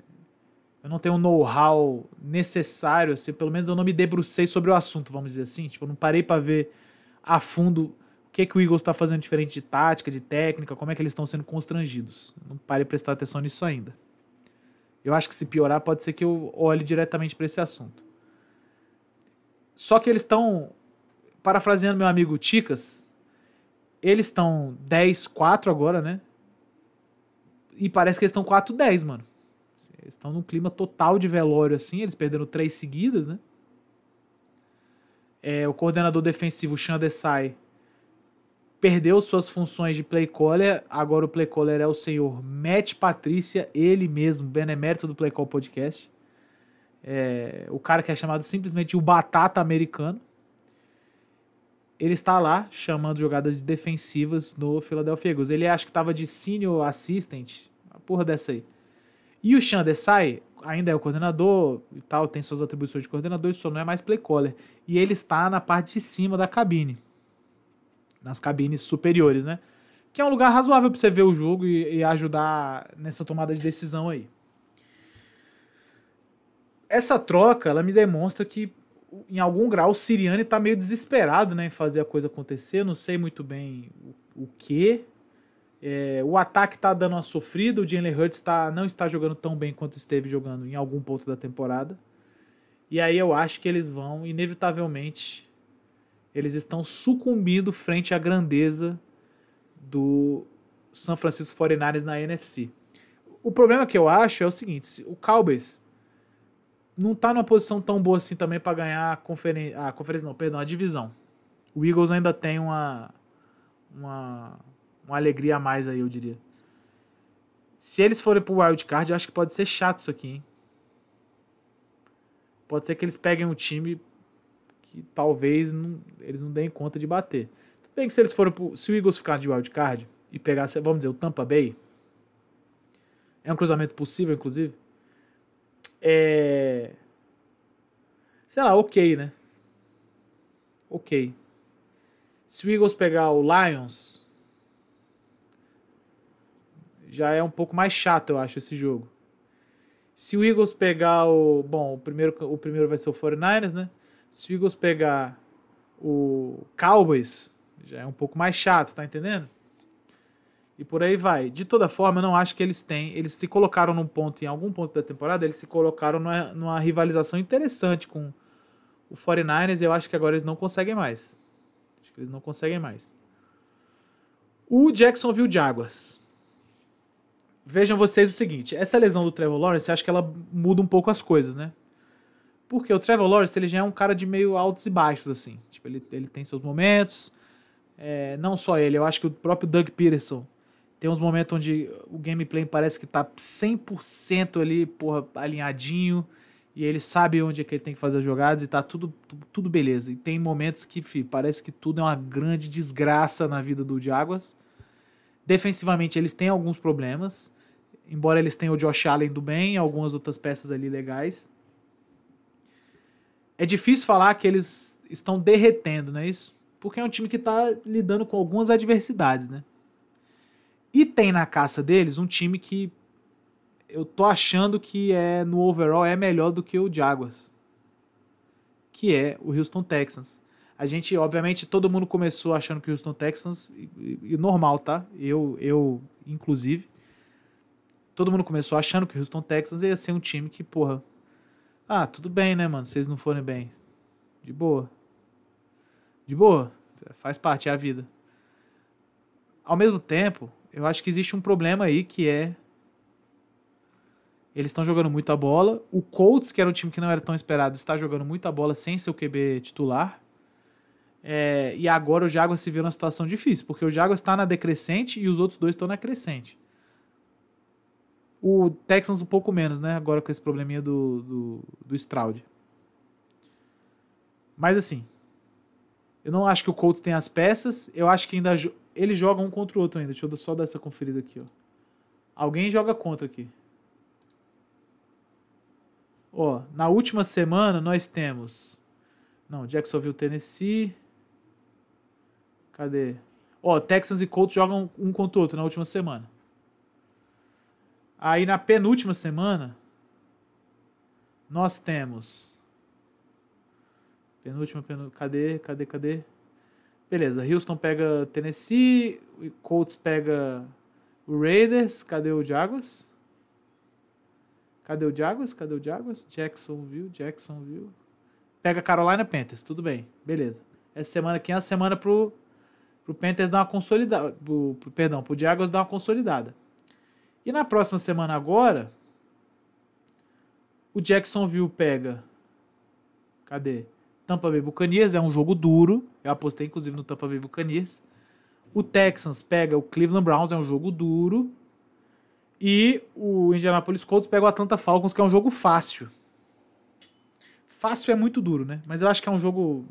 eu não tenho o know-how necessário, assim, pelo menos eu não me debrucei sobre o assunto, vamos dizer assim. Tipo, eu não parei para ver a fundo que, que o Eagles está fazendo diferente de tática, de técnica, como é que eles estão sendo constrangidos. Não parei para prestar atenção nisso ainda. Eu acho que se piorar, pode ser que eu olhe diretamente para esse assunto. Só que eles estão, parafraseando meu amigo Ticas, eles estão 10-4 agora, né? E parece que eles estão 4-10, mano. Eles estão num clima total de velório, assim. Eles perderam três seguidas, né? É, o coordenador defensivo, Sean Desai, perdeu suas funções de play caller. Agora o play caller é o senhor Matt Patrícia, ele mesmo, benemérito do Play Call Podcast. É, o cara que é chamado simplesmente o Batata Americano ele está lá chamando jogadas defensivas no Philadelphia Eagles. Ele acha que estava de senior assistant, a porra dessa aí. E o Sean Desai ainda é o coordenador e tal, tem suas atribuições de coordenador, só não é mais play caller. E ele está na parte de cima da cabine. Nas cabines superiores, né? que é um lugar razoável para você ver o jogo e, e ajudar nessa tomada de decisão aí. Essa troca, ela me demonstra que em algum grau o Siriani tá meio desesperado né, em fazer a coisa acontecer. Não sei muito bem o, o que. É, o ataque tá dando uma sofrida. O Jalen Hurts tá, não está jogando tão bem quanto esteve jogando em algum ponto da temporada. E aí eu acho que eles vão, inevitavelmente, eles estão sucumbindo frente à grandeza do San Francisco 49ers na NFC. O problema que eu acho é o seguinte: o Cowboys não tá numa posição tão boa assim também para ganhar a conferência, a conferência não, perdão, a divisão. O Eagles ainda tem uma uma uma alegria a mais aí, eu diria. Se eles forem pro wild card, eu acho que pode ser chato isso aqui, hein? Pode ser que eles peguem um time que talvez não, eles não deem conta de bater. Tudo bem que se eles forem pro, se o Eagles ficar de wild card e pegar, vamos dizer, o Tampa Bay, é um cruzamento possível, inclusive é. Sei lá, ok, né? Ok. Se o Eagles pegar o Lions, já é um pouco mais chato, eu acho, esse jogo. Se o Eagles pegar o. Bom, o primeiro, o primeiro vai ser o 49ers, né? Se o Eagles pegar o Cowboys, já é um pouco mais chato, tá entendendo? e por aí vai. De toda forma, eu não acho que eles têm. Eles se colocaram num ponto, em algum ponto da temporada, eles se colocaram numa, numa rivalização interessante com o 49ers e eu acho que agora eles não conseguem mais. Acho que eles não conseguem mais. O Jacksonville Jaguars. Vejam vocês o seguinte: essa lesão do Trevor Lawrence, acho que ela muda um pouco as coisas, né? Porque o Trevor Lawrence ele já é um cara de meio altos e baixos, assim. Tipo, ele, ele tem seus momentos. É, não só ele, eu acho que o próprio Doug Peterson tem uns momentos onde o gameplay parece que tá 100% ali, porra, alinhadinho. E ele sabe onde é que ele tem que fazer as jogadas e tá tudo, tudo beleza. E tem momentos que, fi, parece que tudo é uma grande desgraça na vida do Jaguars. Defensivamente, eles têm alguns problemas. Embora eles tenham o Josh Allen do bem algumas outras peças ali legais. É difícil falar que eles estão derretendo, não é isso? Porque é um time que está lidando com algumas adversidades, né? E tem na caça deles um time que eu tô achando que é no overall é melhor do que o Jaguars, que é o Houston Texans. A gente, obviamente, todo mundo começou achando que o Houston Texans e, e normal, tá? Eu, eu inclusive, todo mundo começou achando que o Houston Texans ia ser um time que, porra, ah, tudo bem, né, mano? Se vocês não forem bem, de boa, de boa, faz parte é vida. Ao mesmo tempo, eu acho que existe um problema aí que é eles estão jogando muita bola. O Colts, que era um time que não era tão esperado, está jogando muita bola sem seu QB titular. É, e agora o Jaguars se vê numa situação difícil, porque o Jaguars está na decrescente e os outros dois estão na crescente. O Texans um pouco menos, né? Agora com esse probleminha do, do, do Stroud. Mas assim, eu não acho que o Colts tem as peças. Eu acho que ainda eles jogam um contra o outro ainda. Deixa eu só dar essa conferida aqui, ó. Alguém joga contra aqui. Ó, na última semana nós temos. Não, Jacksonville, Tennessee. Cadê? Ó, Texans e Colts jogam um contra o outro na última semana. Aí na penúltima semana nós temos. Penúltima, penúltima. Cadê? Cadê? Cadê? Beleza, Houston pega Tennessee, Colts pega o Raiders, cadê o Jaguars? Cadê o Jaguars? Cadê o Jaguars? Jacksonville, Jacksonville. Pega Carolina Panthers, tudo bem, beleza. Essa semana aqui é a semana pro, pro Panthers dar uma consolidada, perdão, pro Jaguars dar uma consolidada. E na próxima semana agora, o Jacksonville pega, cadê? Tampa Bay Buccaneers é um jogo duro. Eu apostei inclusive no Tampa Bay Buccaneers. O Texans pega o Cleveland Browns, é um jogo duro. E o Indianapolis Colts pega o Atlanta Falcons, que é um jogo fácil. Fácil é muito duro, né? Mas eu acho que é um jogo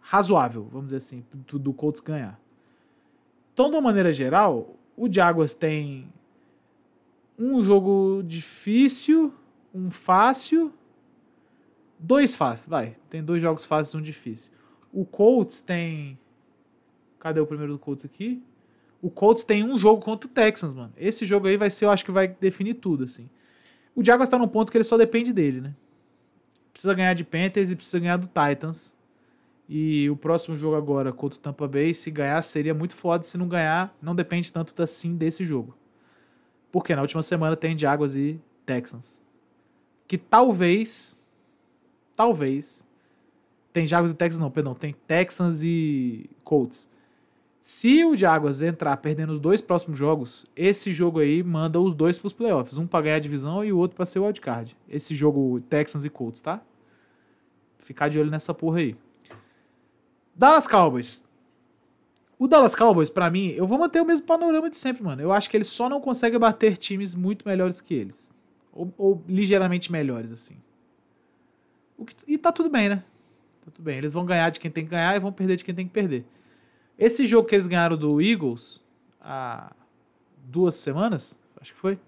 razoável, vamos dizer assim, do, Colts ganhar. Então, de uma maneira geral, o Jaguars tem um jogo difícil, um fácil Dois fáceis, vai. Tem dois jogos fáceis e um difícil. O Colts tem. Cadê o primeiro do Colts aqui? O Colts tem um jogo contra o Texans, mano. Esse jogo aí vai ser, eu acho que vai definir tudo, assim. O Jaguars tá num ponto que ele só depende dele, né? Precisa ganhar de Panthers e precisa ganhar do Titans. E o próximo jogo agora contra o Tampa Bay, se ganhar, seria muito foda. Se não ganhar, não depende tanto assim desse jogo. Porque na última semana tem Jaguars e Texans. Que talvez, talvez, tem Jaguars e Texans não, perdão, tem Texans e Colts. Se o Jaguars entrar perdendo os dois próximos jogos, esse jogo aí manda os dois pros playoffs. Um pra ganhar a divisão e o outro pra ser o wildcard. Esse jogo Texans e Colts, tá? Ficar de olho nessa porra aí. Dallas Cowboys. O Dallas Cowboys, pra mim, eu vou manter o mesmo panorama de sempre, mano. Eu acho que eles só não conseguem bater times muito melhores que eles. Ou, ou ligeiramente melhores, assim. Que, e tá tudo bem, né? Tá tudo bem. Eles vão ganhar de quem tem que ganhar e vão perder de quem tem que perder. Esse jogo que eles ganharam do Eagles há duas semanas, acho que foi.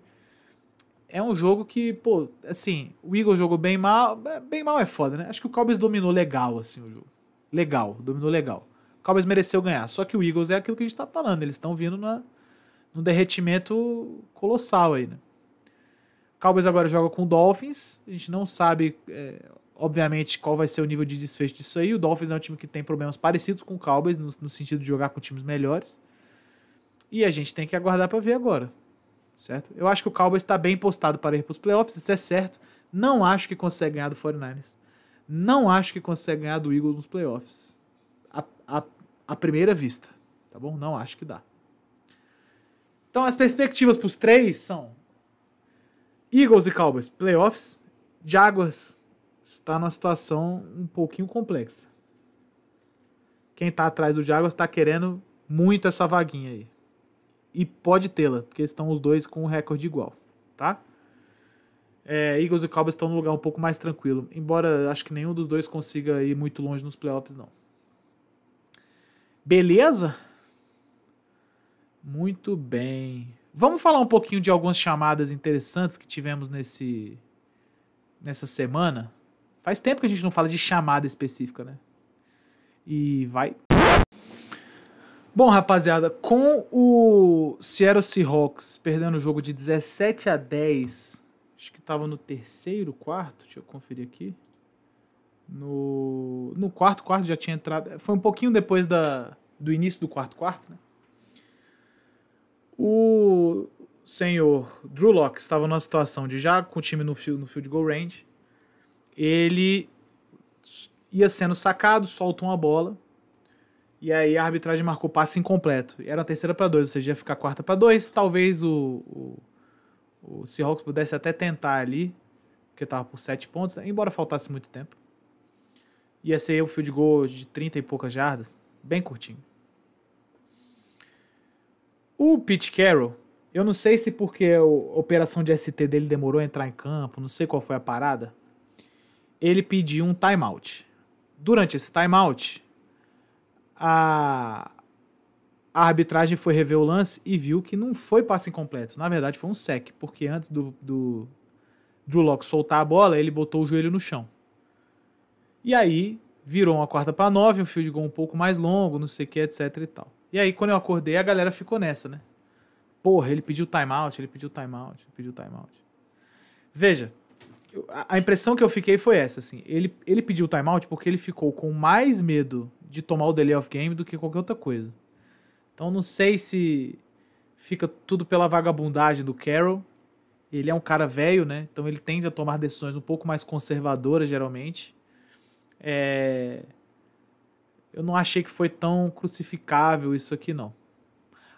É um jogo que, pô, assim, o Eagles jogou bem mal. Bem mal é foda, né? Acho que o Cowboys dominou legal, assim, o jogo legal, dominou legal. Cowboys mereceu ganhar. Só que o Eagles é aquilo que a gente tá falando. Eles estão vindo na, num derretimento colossal aí, né? Cowboys agora joga com o Dolphins. A gente não sabe, é, obviamente, qual vai ser o nível de desfecho disso aí. O Dolphins é um time que tem problemas parecidos com o Cowboys, no, no sentido de jogar com times melhores. E a gente tem que aguardar para ver agora. Certo? Eu acho que o Cowboys está bem postado para ir para os playoffs, isso é certo. Não acho que consegue ganhar do 49ers. Não acho que consegue ganhar do Eagles nos playoffs. A, a, a primeira vista. Tá bom? Não acho que dá. Então as perspectivas para os três são Eagles e Cowboys, playoffs. Jaguars está numa situação um pouquinho complexa. Quem está atrás do Jaguars está querendo muito essa vaguinha aí. E pode tê-la, porque estão os dois com um recorde igual, tá? é, Eagles e Cowboys estão num lugar um pouco mais tranquilo. Embora acho que nenhum dos dois consiga ir muito longe nos playoffs, não. Beleza? Muito bem. Vamos falar um pouquinho de algumas chamadas interessantes que tivemos nesse nessa semana. Faz tempo que a gente não fala de chamada específica, né? E vai. Bom, rapaziada, com o Seattle Seahawks perdendo o jogo de 17 a 10 acho que estava no terceiro, quarto, deixa eu conferir aqui. No, no quarto, quarto já tinha entrado. Foi um pouquinho depois da, do início do quarto, quarto, né? O senhor Drew Locke estava numa situação de já com o time no no field goal range. Ele ia sendo sacado, solta uma bola. E aí a arbitragem marcou passe incompleto. Era a terceira para dois, ou seja, ia ficar quarta para dois. Talvez o, o o Seahawks pudesse até tentar ali, porque estava por 7 pontos, né? embora faltasse muito tempo. Ia ser o field goal de 30 e poucas jardas, bem curtinho. O Pete Carroll, eu não sei se porque a operação de ST dele demorou a entrar em campo, não sei qual foi a parada. Ele pediu um timeout. Durante esse timeout, a, a arbitragem foi rever o lance e viu que não foi passe incompleto. Na verdade, foi um sec, porque antes do, do Drew Locke soltar a bola, ele botou o joelho no chão. E aí, virou uma quarta para nove, um field goal um pouco mais longo, não sei o que, etc e tal. E aí, quando eu acordei, a galera ficou nessa, né? Porra, ele pediu timeout, ele pediu timeout, ele pediu timeout. Veja, a impressão que eu fiquei foi essa, assim. Ele, ele pediu timeout porque ele ficou com mais medo de tomar o delay of game do que qualquer outra coisa. Então não sei se fica tudo pela vagabundagem do Carroll. Ele é um cara velho, né? Então ele tende a tomar decisões um pouco mais conservadoras, geralmente. É... Eu não achei que foi tão crucificável isso aqui, não.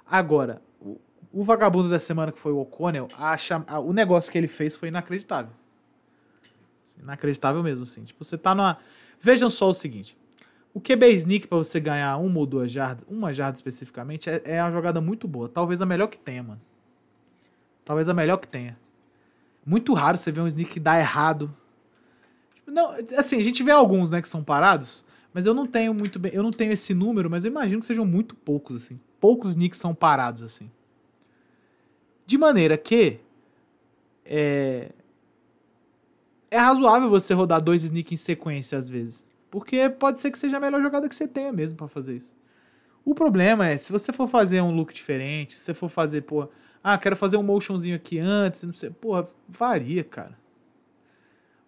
Agora, o, o vagabundo da semana que foi o O'Connell, a, o negócio que ele fez foi inacreditável. Inacreditável mesmo, assim. Tipo, você tá numa. Vejam só o seguinte. O QB sneak para você ganhar uma ou duas jardas, uma jarda especificamente, é, é uma jogada muito boa. Talvez a melhor que tenha, mano. Talvez a melhor que tenha. Muito raro você ver um sneak dar errado. Não, assim, a gente vê alguns, né, que são parados, mas eu não tenho muito bem, eu não tenho esse número, mas eu imagino que sejam muito poucos assim. Poucos sneaks são parados assim. De maneira que é é razoável você rodar dois sneaks em sequência às vezes. Porque pode ser que seja a melhor jogada que você tenha mesmo para fazer isso. O problema é, se você for fazer um look diferente, se você for fazer, porra, ah, quero fazer um motionzinho aqui antes, não sei, porra, varia, cara.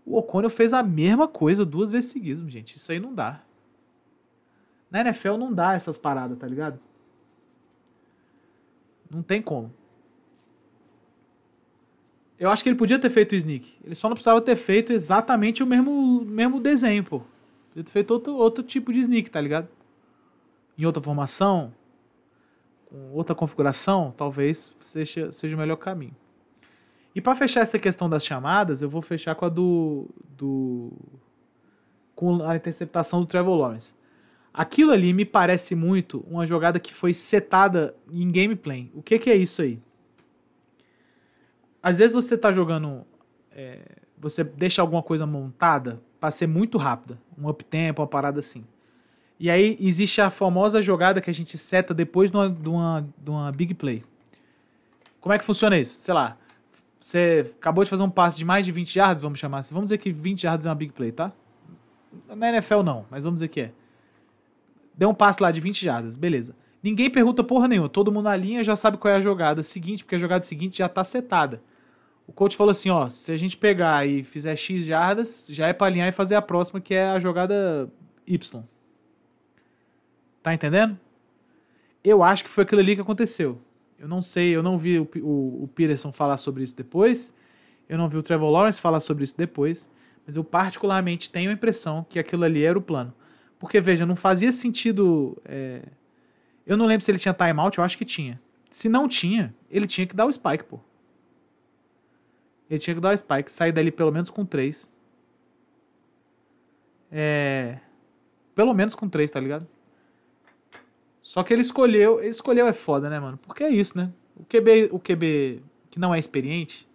O O'Connell fez a mesma coisa duas vezes seguidas, gente. Isso aí não dá. Na NFL não dá essas paradas, tá ligado? Não tem como. Eu acho que ele podia ter feito o sneak. Ele só não precisava ter feito exatamente o mesmo, mesmo desenho, pô. Podia ter feito outro, outro tipo de sneak, tá ligado? Em outra formação, com outra configuração, talvez seja, seja o melhor caminho. E para fechar essa questão das chamadas, eu vou fechar com a do. do com a interceptação do Trevor Lawrence. Aquilo ali me parece muito uma jogada que foi setada em gameplay. O que, que é isso aí? Às vezes você tá jogando. É, você deixa alguma coisa montada para ser muito rápida. Um up tempo, uma parada assim. E aí existe a famosa jogada que a gente seta depois de uma, de uma, de uma big play. Como é que funciona isso? Sei lá. Você acabou de fazer um passe de mais de 20 yards, vamos chamar assim. Vamos dizer que 20 yards é uma big play, tá? Na NFL não, mas vamos dizer que é. Deu um passe lá de 20 jardas, beleza. Ninguém pergunta porra nenhuma, todo mundo na linha já sabe qual é a jogada seguinte, porque a jogada seguinte já tá setada. O coach falou assim, ó, se a gente pegar e fizer X jardas, já é pra alinhar e fazer a próxima, que é a jogada Y. Tá entendendo? Eu acho que foi aquilo ali que aconteceu. Eu não sei, eu não vi o, o, o Peterson falar sobre isso depois. Eu não vi o Trevor Lawrence falar sobre isso depois. Mas eu particularmente tenho a impressão que aquilo ali era o plano. Porque, veja, não fazia sentido. É... Eu não lembro se ele tinha timeout, eu acho que tinha. Se não tinha, ele tinha que dar o spike, pô. Ele tinha que dar o spike, sair dali pelo menos com 3. É. Pelo menos com 3, tá ligado? Só que ele escolheu. Ele escolheu é foda, né, mano? Porque é isso, né? O QB, o QB que não é experiente,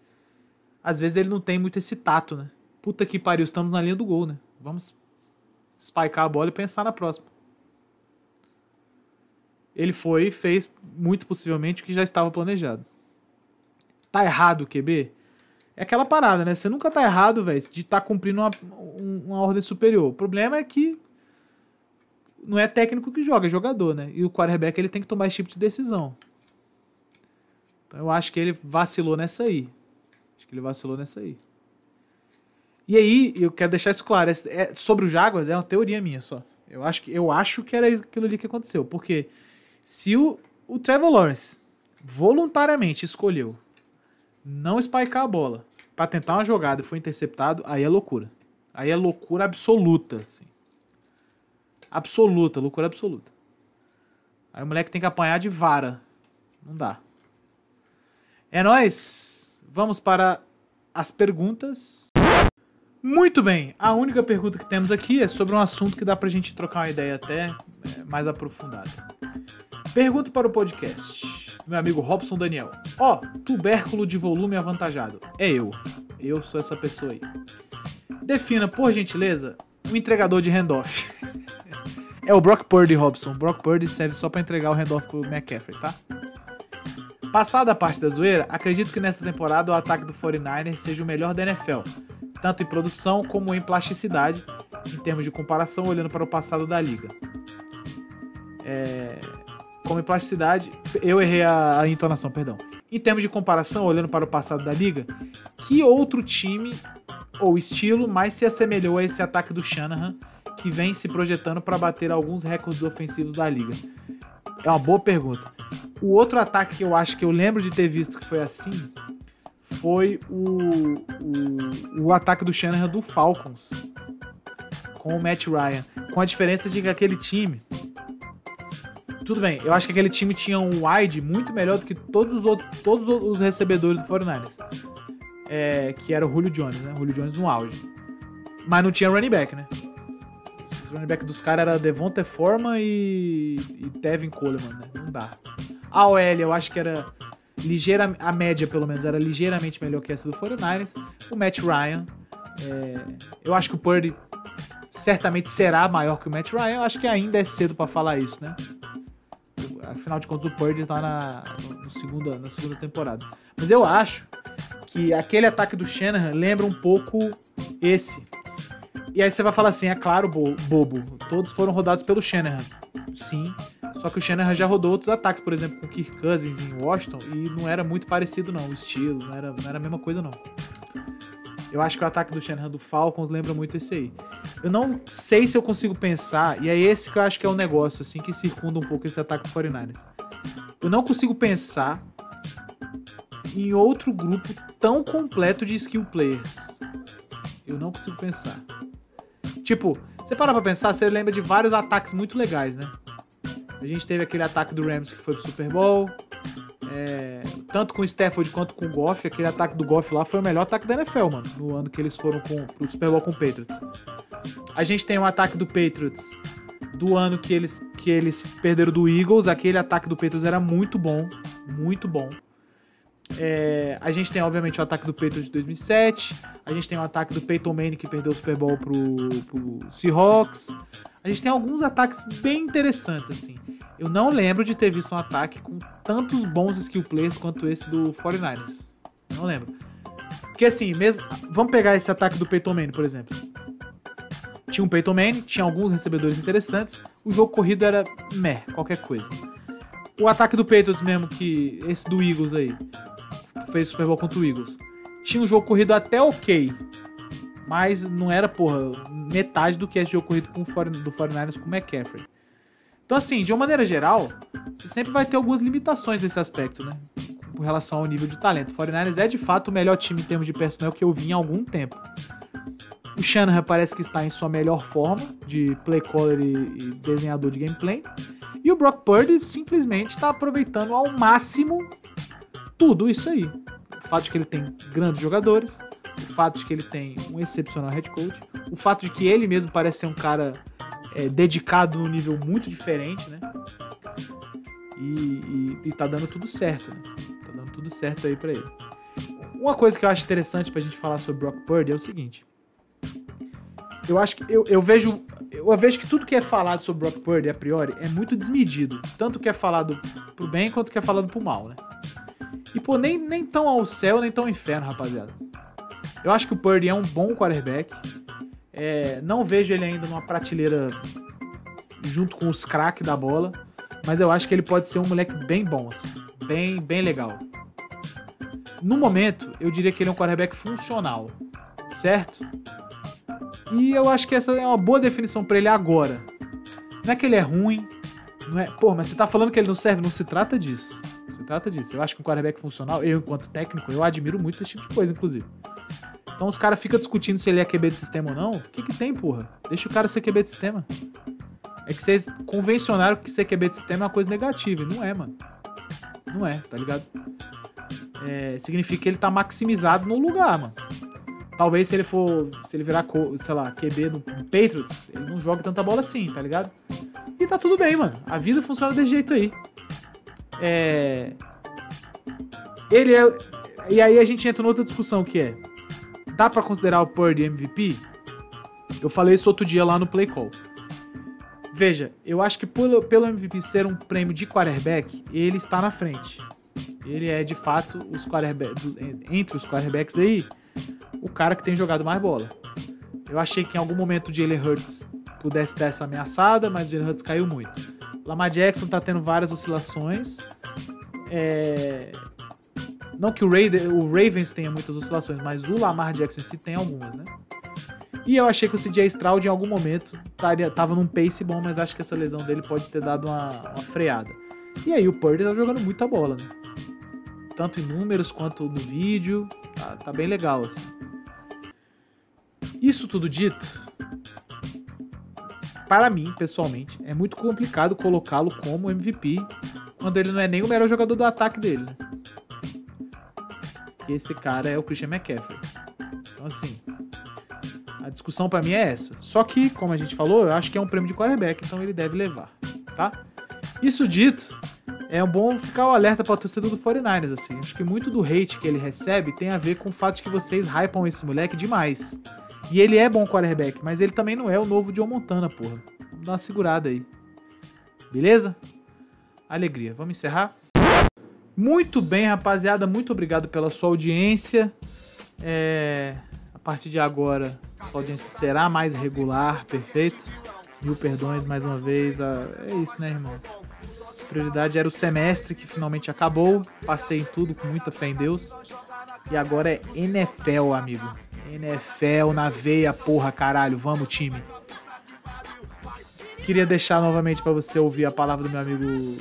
às vezes ele não tem muito esse tato, né? Puta que pariu, estamos na linha do gol, né? Vamos spikear a bola e pensar na próxima. Ele foi e fez, muito possivelmente, o que já estava planejado. Tá errado o QB? É aquela parada, né? Você nunca tá errado, velho, de estar tá cumprindo uma, uma ordem superior. O problema é que não é técnico que joga, é jogador, né? E o quarterback ele tem que tomar esse tipo de decisão. Então eu acho que ele vacilou nessa aí. Acho que ele vacilou nessa aí. E aí, eu quero deixar isso claro, é, sobre o Jaguars é uma teoria minha só. Eu acho que, eu acho que era aquilo ali que aconteceu. Porque se o, o Trevor Lawrence voluntariamente escolheu não spikear a bola para tentar uma jogada e foi interceptado, aí é loucura. Aí é loucura absoluta, assim. Absoluta, loucura absoluta. Aí o moleque tem que apanhar de vara. Não dá. É nós. Vamos para as perguntas. Muito bem, a única pergunta que temos aqui é sobre um assunto que dá pra gente trocar uma ideia até é, mais aprofundada. Pergunta para o podcast, meu amigo Robson Daniel. Ó, oh, tubérculo de volume avantajado. É eu. Eu sou essa pessoa aí. Defina, por gentileza, um entregador de handoff. *laughs* é o Brock Purdy, Robson. Brock Purdy serve só para entregar o handoff pro McCaffrey, tá? Passada a parte da zoeira, acredito que nesta temporada o ataque do 49ers seja o melhor da NFL tanto em produção como em plasticidade, em termos de comparação, olhando para o passado da liga. É, como em plasticidade, eu errei a, a entonação, perdão. Em termos de comparação, olhando para o passado da liga, que outro time ou estilo mais se assemelhou a esse ataque do Shanahan, que vem se projetando para bater alguns recordes ofensivos da liga? É uma boa pergunta. O outro ataque que eu acho que eu lembro de ter visto que foi assim foi o, o, o ataque do Shanahan do Falcons com o Matt Ryan. Com a diferença de que aquele time. Tudo bem, eu acho que aquele time tinha um wide muito melhor do que todos os outros, todos os recebedores do 49ers. É, que era o Julio Jones, né? Julio Jones no auge. Mas não tinha running back, né? O running back dos caras era Devonta Forma e, e Tevin Coleman, né? Não dá. A OL eu acho que era ligeira, a média pelo menos era ligeiramente melhor que essa do 49ers. O Matt Ryan, é, eu acho que o Purdy certamente será maior que o Matt Ryan. Eu acho que ainda é cedo para falar isso, né? Afinal de contas, o Purdy tá na, no segunda, na segunda temporada. Mas eu acho que aquele ataque do Shanahan lembra um pouco esse. E aí você vai falar assim, é claro, bobo, todos foram rodados pelo Shanahan. Sim, Só que o Shanahan já rodou outros ataques, por exemplo, com o Kirk Cousins em Washington, e não era muito parecido, não, o estilo, não era, não era a mesma coisa, não. Eu acho que o ataque do Shanahan do Falcons lembra muito esse aí. Eu não sei se eu consigo pensar, e é esse que eu acho que é o negócio, assim, que circunda um pouco esse ataque do 49ers. Eu não consigo pensar em outro grupo tão completo de skill players. Eu não consigo pensar. Tipo, você para pra pensar, você lembra de vários ataques muito legais, né? A gente teve aquele ataque do Rams que foi pro Super Bowl. É, tanto com o Stafford quanto com o Goff, aquele ataque do Goff lá foi o melhor ataque da NFL, mano. No ano que eles foram com, pro Super Bowl com o Patriots. A gente tem um ataque do Patriots do ano que eles, que eles perderam do Eagles. Aquele ataque do Patriots era muito bom. Muito bom. É, a gente tem, obviamente, o ataque do Patriots de 2007. A gente tem o ataque do Peyton Manning que perdeu o Super Bowl pro, pro Seahawks. A gente tem alguns ataques bem interessantes, assim. Eu não lembro de ter visto um ataque com tantos bons skill players quanto esse do 49ers. Não lembro. Porque assim, mesmo. Vamos pegar esse ataque do Peyton Manning, por exemplo. Tinha um Peyton Manning, tinha alguns recebedores interessantes. O jogo corrido era meh, qualquer coisa. O ataque do Patriots mesmo, que. Esse do Eagles aí. Fez Super Bowl contra o Eagles. Tinha um jogo corrido até ok. Mas não era, porra, metade do que esse jogo corrido com o 49 do 49ers com o McCaffrey. Então, assim, de uma maneira geral, você sempre vai ter algumas limitações nesse aspecto, né? Com relação ao nível de talento. O 49ers é de fato o melhor time em termos de personnel que eu vi em algum tempo. O Shanahan parece que está em sua melhor forma de play caller e desenhador de gameplay. E o Brock Purdy simplesmente está aproveitando ao máximo tudo isso aí. O fato de que ele tem grandes jogadores, o fato de que ele tem um excepcional head coach, o fato de que ele mesmo parece ser um cara é, dedicado num nível muito diferente, né? E, e, e, tá dando tudo certo, né? Tá dando tudo certo aí para ele. Uma coisa que eu acho interessante pra gente falar sobre Brock Purdy é o seguinte. Eu acho que eu, eu vejo eu vejo que tudo que é falado sobre Brock Purdy a priori é muito desmedido, tanto que é falado pro bem quanto que é falado pro mal, né? E pô, nem, nem tão ao céu, nem tão ao inferno, rapaziada. Eu acho que o Purdy é um bom quarterback. É, não vejo ele ainda numa prateleira junto com os craques da bola, mas eu acho que ele pode ser um moleque bem bom, assim, bem, bem legal. No momento, eu diria que ele é um quarterback funcional, certo? E eu acho que essa é uma boa definição para ele agora. Não é que ele é ruim, não é. Pô, mas você tá falando que ele não serve? Não se trata disso. Se trata disso. Eu acho que um quarterback funcional, eu, enquanto técnico, eu admiro muito esse tipo de coisa, inclusive. Então os caras ficam discutindo se ele é QB de sistema ou não. O que, que tem, porra? Deixa o cara ser QB de sistema. É que vocês convencionaram que ser QB de sistema é uma coisa negativa. Não é, mano. Não é, tá ligado? É, significa que ele tá maximizado no lugar, mano. Talvez se ele for. Se ele virar, sei lá, QB do Patriots, ele não joga tanta bola assim, tá ligado? E tá tudo bem, mano. A vida funciona desse jeito aí. É. Ele é. E aí a gente entra noutra discussão que é dá para considerar o Purdy MVP? Eu falei isso outro dia lá no Play Call. Veja, eu acho que pelo, pelo MVP ser um prêmio de quarterback, ele está na frente. Ele é de fato os entre os quarterbacks aí, o cara que tem jogado mais bola. Eu achei que em algum momento o Jalen Hurts pudesse dar essa ameaçada, mas o Jalen Hurts caiu muito. Lamar Jackson tá tendo várias oscilações. É... Não que o, o Ravens tenha muitas oscilações, mas o Lamar Jackson si tem algumas, né? E eu achei que o CJ Stroud em algum momento taria, tava num pace bom, mas acho que essa lesão dele pode ter dado uma, uma freada. E aí o Purdy tá jogando muita bola, né? Tanto em números quanto no vídeo. Tá, tá bem legal, assim. Isso tudo dito, para mim, pessoalmente, é muito complicado colocá-lo como MVP quando ele não é nem o melhor jogador do ataque dele. Né? que esse cara é o Christian McCaffrey. Então, assim, a discussão para mim é essa. Só que, como a gente falou, eu acho que é um prêmio de quarterback, então ele deve levar, tá? Isso dito, é bom ficar o alerta para o torcedor do 49ers, assim. Acho que muito do hate que ele recebe tem a ver com o fato de que vocês hypam esse moleque demais. E ele é bom quarterback, mas ele também não é o novo John Montana, porra. Dar uma segurada aí. Beleza? Alegria. Vamos encerrar? Muito bem, rapaziada. Muito obrigado pela sua audiência. É... A partir de agora, a audiência será mais regular, perfeito? Mil perdões mais uma vez. a- É isso, né, irmão? Prioridade era o semestre que finalmente acabou. Passei em tudo com muita fé em Deus. E agora é NFL, amigo. NFL na veia, porra, caralho. Vamos, time. Queria deixar novamente pra você ouvir a palavra do meu amigo.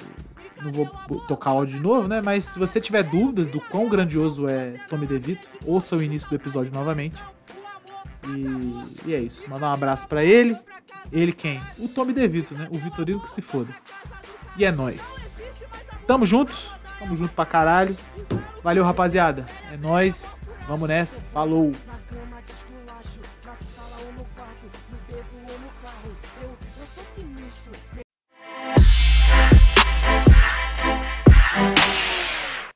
Não vou tocar áudio de novo, né? Mas se você tiver dúvidas do quão grandioso é Tommy DeVito, ouça o início do episódio novamente. E, e é isso. Mandar um abraço pra ele. Ele quem? O Tommy DeVito, né? O Vitorino que se foda. E é nóis. Tamo junto. Tamo junto pra caralho. Valeu, rapaziada. É nóis. Vamos nessa. Falou.